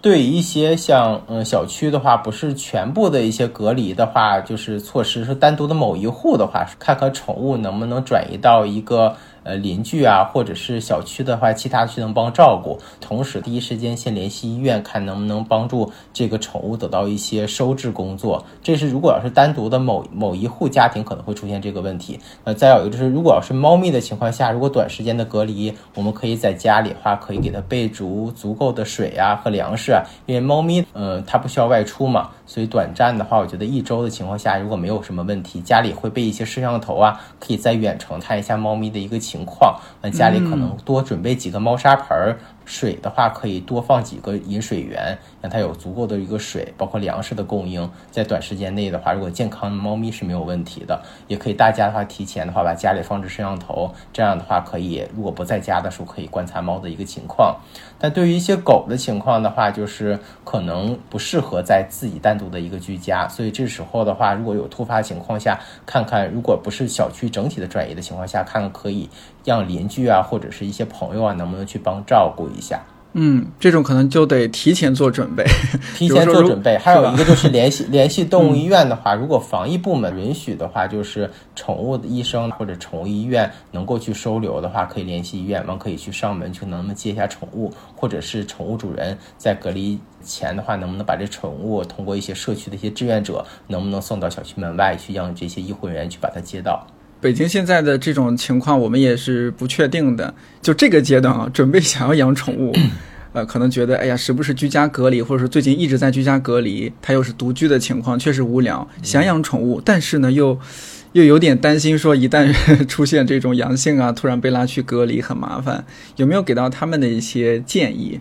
D: 对一些像嗯小区的话，不是全部的一些隔离的话，就是措施是单独的某一户的话，看看宠物能不能转移到一个。呃，邻居啊，或者是小区的话，其他区能帮照顾，同时第一时间先联系医院，看能不能帮助这个宠物得到一些收治工作。这是如果要是单独的某某一户家庭可能会出现这个问题。呃，再有一个就是，如果要是猫咪的情况下，如果短时间的隔离，我们可以在家里的话，可以给它备足足够的水啊和粮食，啊，因为猫咪，嗯，它不需要外出嘛。所以短暂的话，我觉得一周的情况下，如果没有什么问题，家里会备一些摄像头啊，可以在远程看一下猫咪的一个情况。那家里可能多准备几个猫砂盆儿。水的话，可以多放几个饮水源，让它有足够的一个水，包括粮食的供应。在短时间内的话，如果健康的猫咪是没有问题的，也可以大家的话提前的话把家里放置摄像头，这样的话可以，如果不在家的时候可以观察猫的一个情况。但对于一些狗的情况的话，就是可能不适合在自己单独的一个居家，所以这时候的话，如果有突发情况下，看看如果不是小区整体的转移的情况下，看看可以让邻居啊或者是一些朋友啊，能不能去帮照顾一下。
B: 嗯，这种可能就得提前做准备，(laughs)
D: 提前做准备。还有一个就是联系 (laughs) 联系动物医院的话，如果防疫部门允许的话，就是宠物的医生或者宠物医院能够去收留的话，可以联系医院，完可以去上门去能不能接一下宠物，或者是宠物主人在隔离前的话，能不能把这宠物通过一些社区的一些志愿者，能不能送到小区门外去，让这些医护人员去把它接到。
B: 北京现在的这种情况，我们也是不确定的。就这个阶段啊，准备想要养宠物，(clears throat) 呃，可能觉得哎呀，时不时居家隔离，或者说最近一直在居家隔离，他又是独居的情况，确实无聊，想养宠物，但是呢，又又有点担心，说一旦出现这种阳性啊，突然被拉去隔离很麻烦。(laughs) 有没有给到他们的一些建议？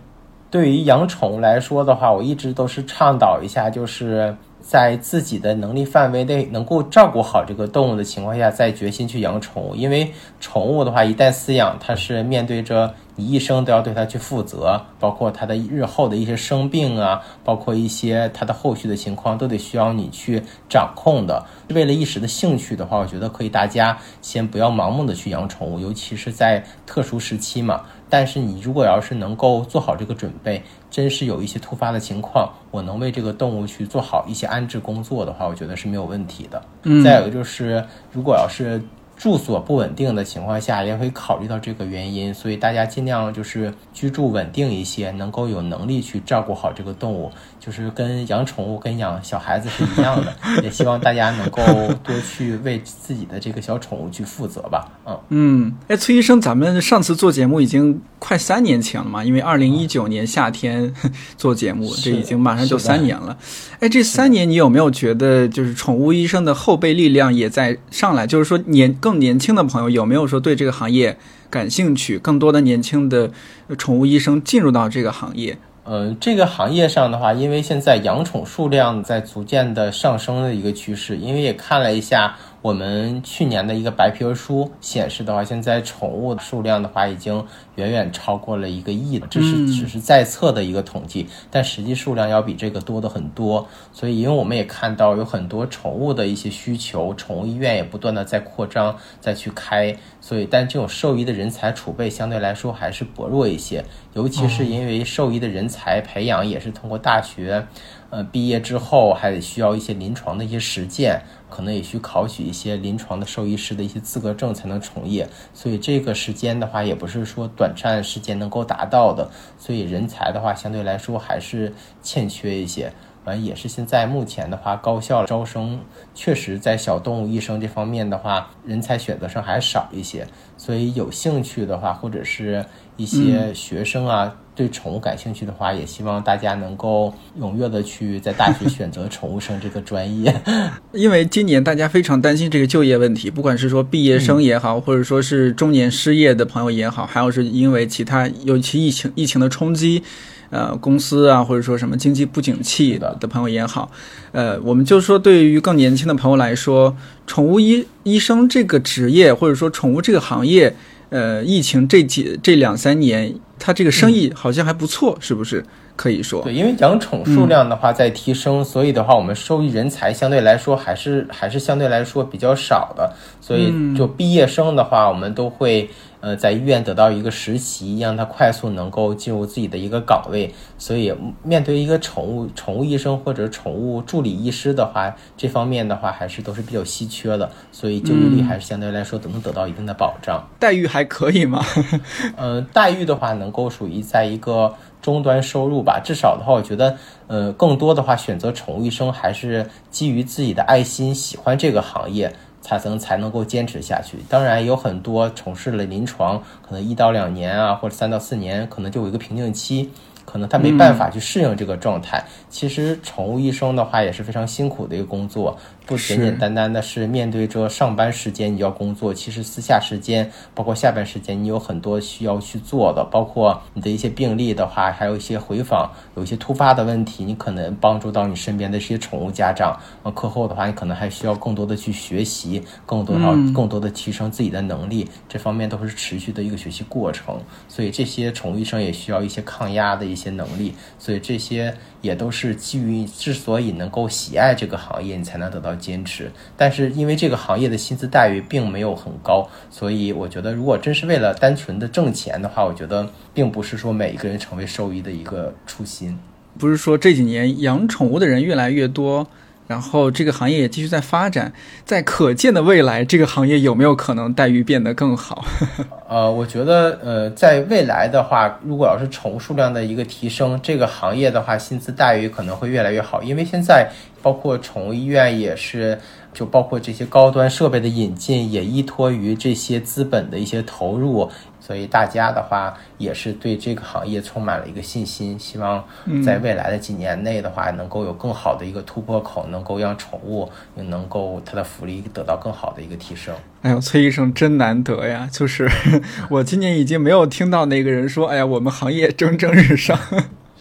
D: 对于养宠物来说的话，我一直都是倡导一下，就是。在自己的能力范围内，能够照顾好这个动物的情况下，再决心去养宠物。因为宠物的话，一旦饲养，它是面对着你一生都要对它去负责，包括它的日后的一些生病啊，包括一些它的后续的情况，都得需要你去掌控的。为了一时的兴趣的话，我觉得可以，大家先不要盲目的去养宠物，尤其是在特殊时期嘛。但是你如果要是能够做好这个准备，真是有一些突发的情况，我能为这个动物去做好一些安置工作的话，我觉得是没有问题的。
B: 嗯，
D: 再有就是，如果要是。住所不稳定的情况下，也会考虑到这个原因，所以大家尽量就是居住稳定一些，能够有能力去照顾好这个动物，就是跟养宠物、跟养小孩子是一样的。也希望大家能够多去为自己的这个小宠物去负责吧。嗯
B: 嗯，哎，崔医生，咱们上次做节目已经快三年前了嘛？因为二零一九年夏天 (laughs) 做节目，这已经马上就三年了。哎，这三年你有没有觉得，就是宠物医生的后备力量也在上来？就是说年更更年轻的朋友有没有说对这个行业感兴趣？更多的年轻的宠物医生进入到这个行业？
D: 嗯，这个行业上的话，因为现在养宠数量在逐渐的上升的一个趋势，因为也看了一下。我们去年的一个白皮书显示的话，现在宠物数量的话已经远远超过了一个亿了。这是只是在册的一个统计，但实际数量要比这个多的很多。所以，因为我们也看到有很多宠物的一些需求，宠物医院也不断的在扩张，再去开。所以，但这种兽医的人才储备相对来说还是薄弱一些，尤其是因为兽医的人才培养也是通过大学。呃，毕业之后还得需要一些临床的一些实践，可能也需考取一些临床的兽医师的一些资格证才能从业，所以这个时间的话，也不是说短暂时间能够达到的，所以人才的话，相对来说还是欠缺一些。完也是现在目前的话，高校招生确实在小动物医生这方面的话，人才选择上还少一些，所以有兴趣的话，或者是一些学生啊。对宠物感兴趣的话，也希望大家能够踊跃的去在大学选择宠物生这个专业。(laughs)
B: 因为今年大家非常担心这个就业问题，不管是说毕业生也好，或者说是中年失业的朋友也好，还有是因为其他尤其疫情疫情的冲击，呃，公司啊或者说什么经济不景气的的朋友也好，呃，我们就说对于更年轻的朋友来说，宠物医医生这个职业或者说宠物这个行业，呃，疫情这几这两三年。它这个生意好像还不错，是不是可以说？
D: 对，因为养宠数量的话在提升，所以的话，我们受益人才相对来说还是还是相对来说比较少的。所以就毕业生的话，我们都会呃在医院得到一个实习，让他快速能够进入自己的一个岗位。所以面对一个宠物宠物医生或者宠物助理医师的话，这方面的话还是都是比较稀缺的，所以就业率还是相对来说都能得到一定的保障。
B: 待遇还可以吗？(laughs)
D: 呃，待遇的话能。够属于在一个终端收入吧，至少的话，我觉得，呃，更多的话，选择宠物医生还是基于自己的爱心，喜欢这个行业，才能才能够坚持下去。当然，有很多从事了临床，可能一到两年啊，或者三到四年，可能就有一个瓶颈期。可能他没办法去适应这个状态。其实宠物医生的话也是非常辛苦的一个工作。不简简单单的是面对着上班时间你要工作，其实私下时间包括下班时间，你有很多需要去做的，包括你的一些病例的话，还有一些回访，有一些突发的问题，你可能帮助到你身边的这些宠物家长。呃，课后的话，你可能还需要更多的去学习，更多要更多的提升自己的能力，这方面都是持续的一个学习过程。所以这些宠物医生也需要一些抗压的一些能力，所以这些也都是基于之所以能够喜爱这个行业，你才能得到。坚持，但是因为这个行业的薪资待遇并没有很高，所以我觉得如果真是为了单纯的挣钱的话，我觉得并不是说每一个人成为兽医的一个初心。
B: 不是说这几年养宠物的人越来越多。然后这个行业也继续在发展，在可见的未来，这个行业有没有可能待遇变得更好？(laughs)
D: 呃，我觉得，呃，在未来的话，如果要是宠物数量的一个提升，这个行业的话，薪资待遇可能会越来越好，因为现在包括宠物医院也是。就包括这些高端设备的引进，也依托于这些资本的一些投入，所以大家的话也是对这个行业充满了一个信心，希望在未来的几年内的话，能够有更好的一个突破口，能够让宠物能够它的福利得到更好的一个提升。
B: 哎呦，崔医生真难得呀！就是 (laughs) 我今年已经没有听到那个人说，哎呀，我们行业蒸蒸日上。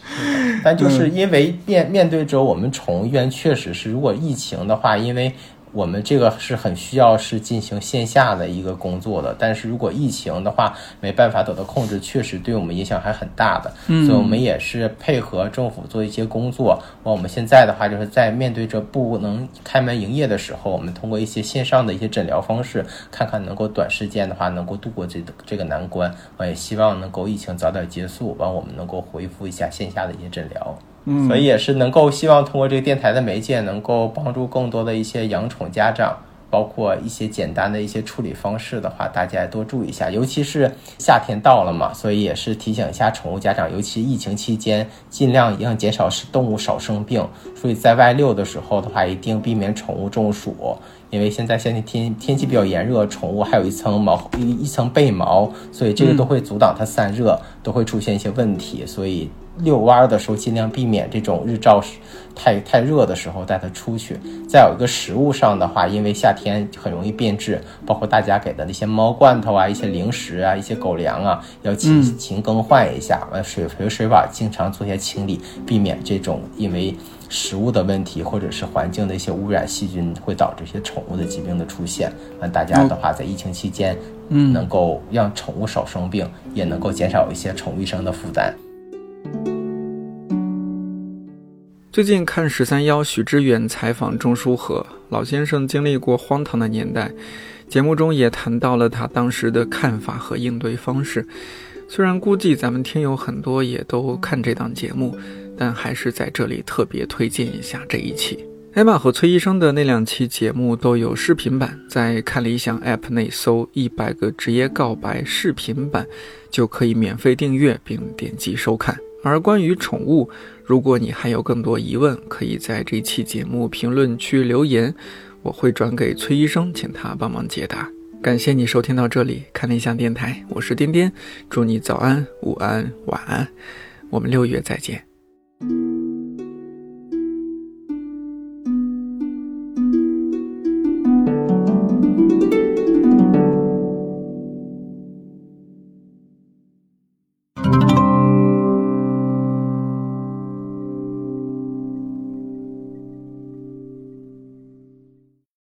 B: (laughs)
D: 但就是因为面面对着我们宠物医院，确实是如果疫情的话，因为。我们这个是很需要是进行线下的一个工作的，但是如果疫情的话没办法得到控制，确实对我们影响还很大的。嗯，所以我们也是配合政府做一些工作。我们现在的话就是在面对着不能开门营业的时候，我们通过一些线上的一些诊疗方式，看看能够短时间的话能够度过这这个难关。我也希望能够疫情早点结束，完我们能够恢复一下线下的一些诊疗。所以也是能够希望通过这个电台的媒介，能够帮助更多的一些养宠家长，包括一些简单的一些处理方式的话，大家多注意一下。尤其是夏天到了嘛，所以也是提醒一下宠物家长，尤其疫情期间，尽量要减少是动物少生病。所以在外遛的时候的话，一定避免宠物中暑，因为现在现在天天气比较炎热，宠物还有一层毛一一层背毛，所以这个都会阻挡它散热，都会出现一些问题，所以。遛弯的时候，尽量避免这种日照太太热的时候带它出去。再有一个食物上的话，因为夏天很容易变质，包括大家给的那些猫罐头啊、一些零食啊、一些狗粮啊，要勤勤更换一下。完水盆水碗经常做些清理，避免这种因为食物的问题或者是环境的一些污染细菌会导致一些宠物的疾病的出现。那大家的话，在疫情期间，嗯，能够让宠物少生病，也能够减少一些宠物医生的负担。
B: 最近看十三幺许知远采访钟书和老先生，经历过荒唐的年代，节目中也谈到了他当时的看法和应对方式。虽然估计咱们听友很多也都看这档节目，但还是在这里特别推荐一下这一期。艾玛和崔医生的那两期节目都有视频版，在看理想 App 内搜“一百个职业告白”视频版，就可以免费订阅并点击收看。而关于宠物，如果你还有更多疑问，可以在这期节目评论区留言，我会转给崔医生，请他帮忙解答。感谢你收听到这里，看理想电台，我是颠颠，祝你早安、午安、晚安，我们六月再见。